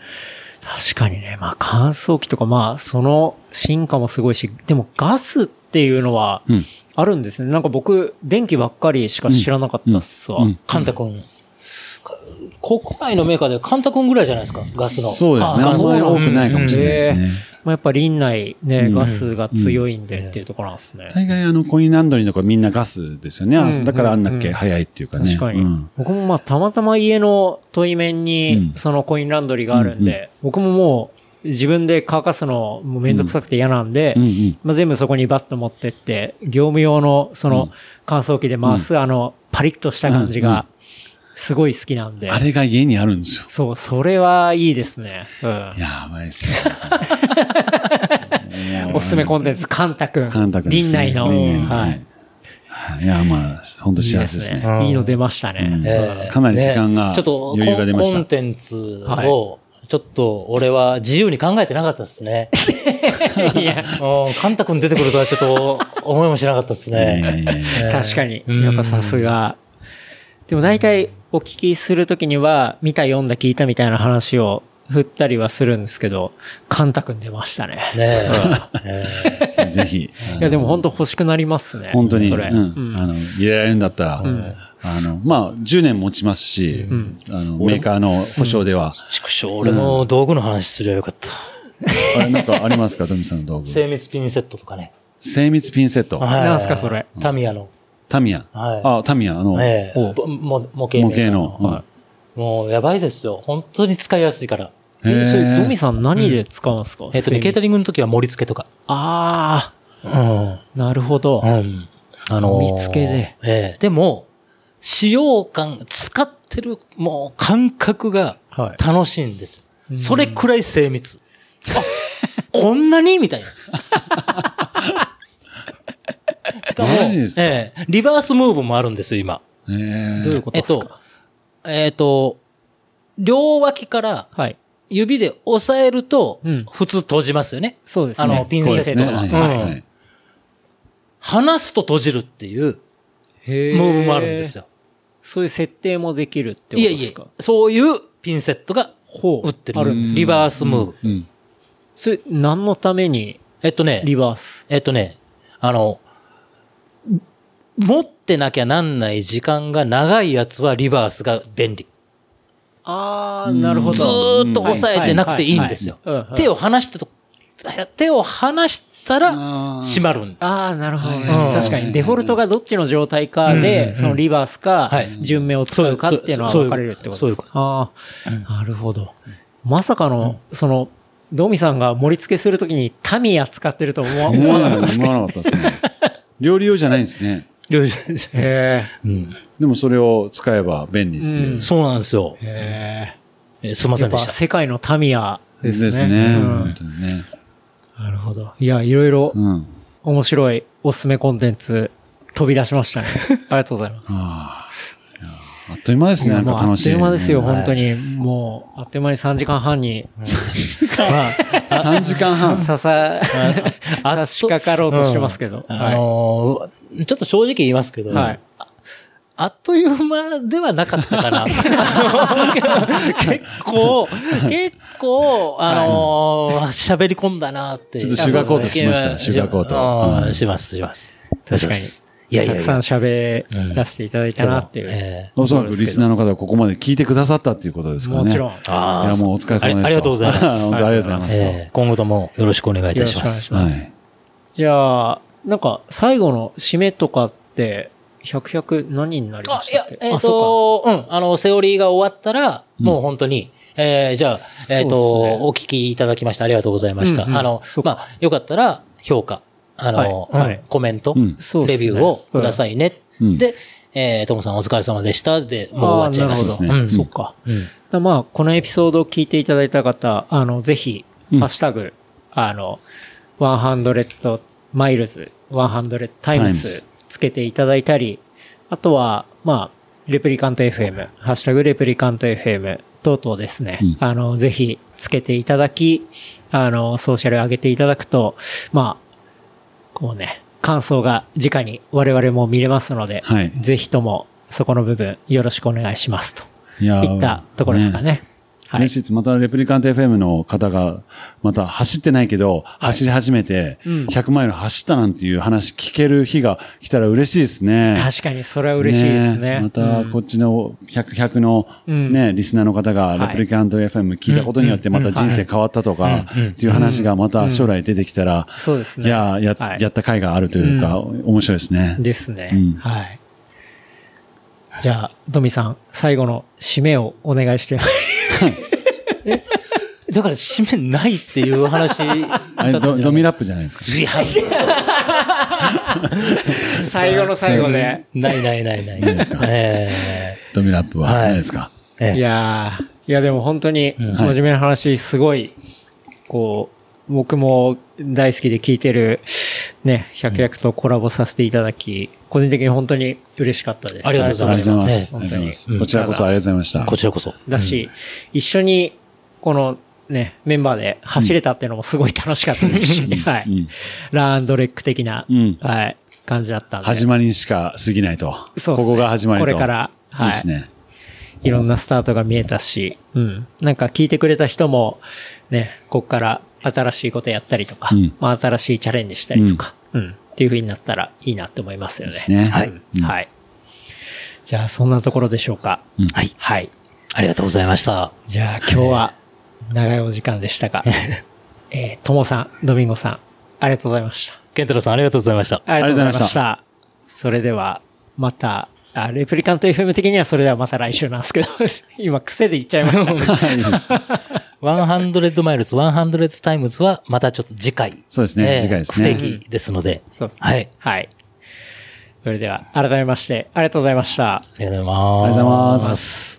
確かにね、まあ乾燥機とかまあその進化もすごいし、でもガスっていうのはうんあるんですね。なんか僕、電気ばっかりしか知らなかったっすわ。カンタ君。か国内のメーカーでカンタ君ぐらいじゃないですか、ガスの。そうですね。ああんまり多くないかもしれないですうんね。まあ、やっぱ林内ね、うんガスが強いんでっていうところなんですね。大概あの、コインランドリーの子はみんなガスですよね。だからあんだっうんけ早いっていうかね。確かに。うん僕もまあたまたま家の問い面にうんそのコインランドリーがあるんで、僕ももう自分で乾かすのもうめんどくさくて嫌なんで、うんうんまあ、全部そこにバッと持ってって、業務用のその乾燥機で回すあのパリッとした感じうんうんがすごい好きなんで。あれが家にあるんですよ。そう、それはいいですね。うん。やばいっすね。おすすめコンテンツ、カンタ君。カンタ君ね林内の。ははいい。いや、まあ、本当いい幸ですねせですね。。いいの出ましたね。ええかなり時間がねちょっと余裕が出ましたコンコンテンツを、ちょっと俺は自由に考えてなかったですね。いや、うん、カンタ君出てくるとはちょっと思いもしなかったですね。確かに。うんやっぱさすが。でも大体お聞きするときには、見た、読んだ、聞いたみたいな話を振ったりはするんですけど、カンタ君出ましたね。ねえ。えぜひ。いや、でも本当欲しくなりますね。本当に、それ。うんうんあの、入れられるんだったら、あの、まあ、10年持ちますし、あの、メーカーの保証では、俺も道具の話すればよかった。あれなんかありますか、ドミさんの道具。精密ピンセットとかね。精密ピンセット。はいなんすかそれ？タミヤの。タミヤ。はいあ、タミヤ、あの、ええ模型模メーカー型の。はもうやばいですよ。本当に使いやすいから。いえ、それ、ドミささん何で使うんですか、えっとね、ケータリング。の時は盛り付けとか。あうん。あ、なるほど。うん。あのー盛り付けで。ええでも、使用感、使ってる、もう感覚がはい楽しいんですよ。それくらい精密。あ、こんなに？みたいな。しかも、か？ええリバースムーブもあるんですよ、今。えーどういうことえっとですか、えっと、両脇からはい。指で押さえるとうん、普通閉じますよね。そうですね。あのピン。セットとか。はい離すと閉じるっていうへムーブもあるんですよ。そういう設定もできるってこといえいえですか、そういうピンセットがほ売ってる。あるんですリバースムーブ。うん。それ、何のためにえっとね、リバース？えっとね、あの、持ってなきゃなんない時間が長いやつはリバースが便利。ああ、なるほど。ずーっと押さえてなくていいんですよ。手を離したと、手を離したら閉まるんああ、なるほどね。うん確かに、デフォルトがどっちの状態かうんで、そのリバースかはい、順目を使うかっていうのは分かれるってことですか？ああ、なるほど。まさかの、その、ドミさんが盛り付けするときにタミヤ使ってると思わなかったです思わなかったですね。料理用じゃないんですね。へうんでもそれを使えば便利っていう。うんそうなんですよ。え。へえすいませんでした。世界のタミヤですね。ですね。うん本当にね。なるほど。いや、いろいろうん。面白いおすすめコンテンツ飛び出しましたね。ありがとうございます。あっという間ですね。なんか楽しい。という間ですよ、ね本当に。もう、あっという間に3時間半に、ま3 時間あ、半。ささ、差し掛かろうとしてますけど。あのーちょっと正直言いますけど、はいああっという間ではなかったかな。結構、結構、あのー喋り込んだなって。ちょっとシュガーコートしましたねシュガーコートします、します。確かに。いやいやいやたくさん喋らせていただいたなっていう。えおそらくリスナーの方はここまで聞いてくださったっていうことですからね。もちろん。いあーや、もうお疲れ様でした。ありがとうございます 本当ありがとうございます。ええ今後ともよろしくお願いいたします。よろしくお願いしますはい。じゃあ、なんか、最後の締めとかって、100、100何になりまあ、いやしたっけ、えっ、あそと、うん、あの、セオリーが終わったら、もう本当に、えーじゃあ、えっ、と、そうっすねお聞きいただきましてありがとうございました。うんうんあのまあ、よかったら、評価、あの、はい。うん。はいコメント、うん。レビューをくださいね。うん。で、えー、ともさんお疲れ様でした。で、もう終わっちゃいます。あーなるほど。うん。そっか。うん。だからまあ、このエピソードを聞いていただいた方、あの、ぜひ、うん。ハッシュタグ、あの、100マイルズ、100タイムスつけていただいたり、あとは、まあ、レプリカント FM、ハッシュタグレプリカント FM 等々ですね、うん。あの、ぜひつけていただき、あの、ソーシャル上げていただくと、まあ、こうね、感想が直に我々も見れますので、はいぜひともそこの部分よろしくお願いしますと。いったところですかね。はい嬉しいです。またレプリカント FM の方が、また走ってないけど、走り始めて、うん100マイル走ったなんていう話聞ける日が来たら嬉しいですね。確かにそれは嬉しいですね。また、こっちの100、100のうんね、リスナーの方が、はいレプリカント FM 聞いたことによって、また人生変わったとか、っていう話がまた将来出てきたら、そうですね。いや、やは、いやった甲斐があるというか、面白いですね。ですね。うんはい。じゃあ、ドミさん、最後の締めをお願いして。だから、締めないっていう話だあれドドミラップじゃないですか？いや、最後の最後で。ないないないない。ないですか？えドミラップははいないですか？えええいやーいやでも本当にん真面目な話、すごい、こう、僕も大好きで聞いてる、ね、百役とコラボさせていただき、個人的に本当に嬉しかったです。ありがとうございますありがとうございます。こちらこそありがとうございました。こちらこそ。だし、一緒に、このね、メンバーで走れたっていうのもすごい楽しかったですし、はい。うんランドレック的な、うんはい、感じだったんで。始まりにしか過ぎないと。そうですねここが始まりと。これからはいいいですね。いろんなスタートが見えたし、うん。なんか聞いてくれた人も、ね、こっから新しいことやったりとか、うんまあ新しいチャレンジしたりとか、うん。っていう風になったらいいなって思いますよね。ですねはい。うんはい。じゃあ、そんなところでしょうか。うんはい。はい。ありがとうございました。じゃあ、今日は長いお時間でしたが、えー、ともさん、ドミンゴさん、ありがとうございました。ケンタロウさんありがとうございました。ありがとうございました。それでは、また、あレプリカント FM 的にはそれではまた来週なんですけど、今癖で言っちゃいましたね。いいです100 miles、100 times はまたちょっと次回。そうですねえー次回ですね不定期ですので。そうですね。はい。はい。それでは、改めまして、ありがとうございました。ありがとうございます。ありがとうございます。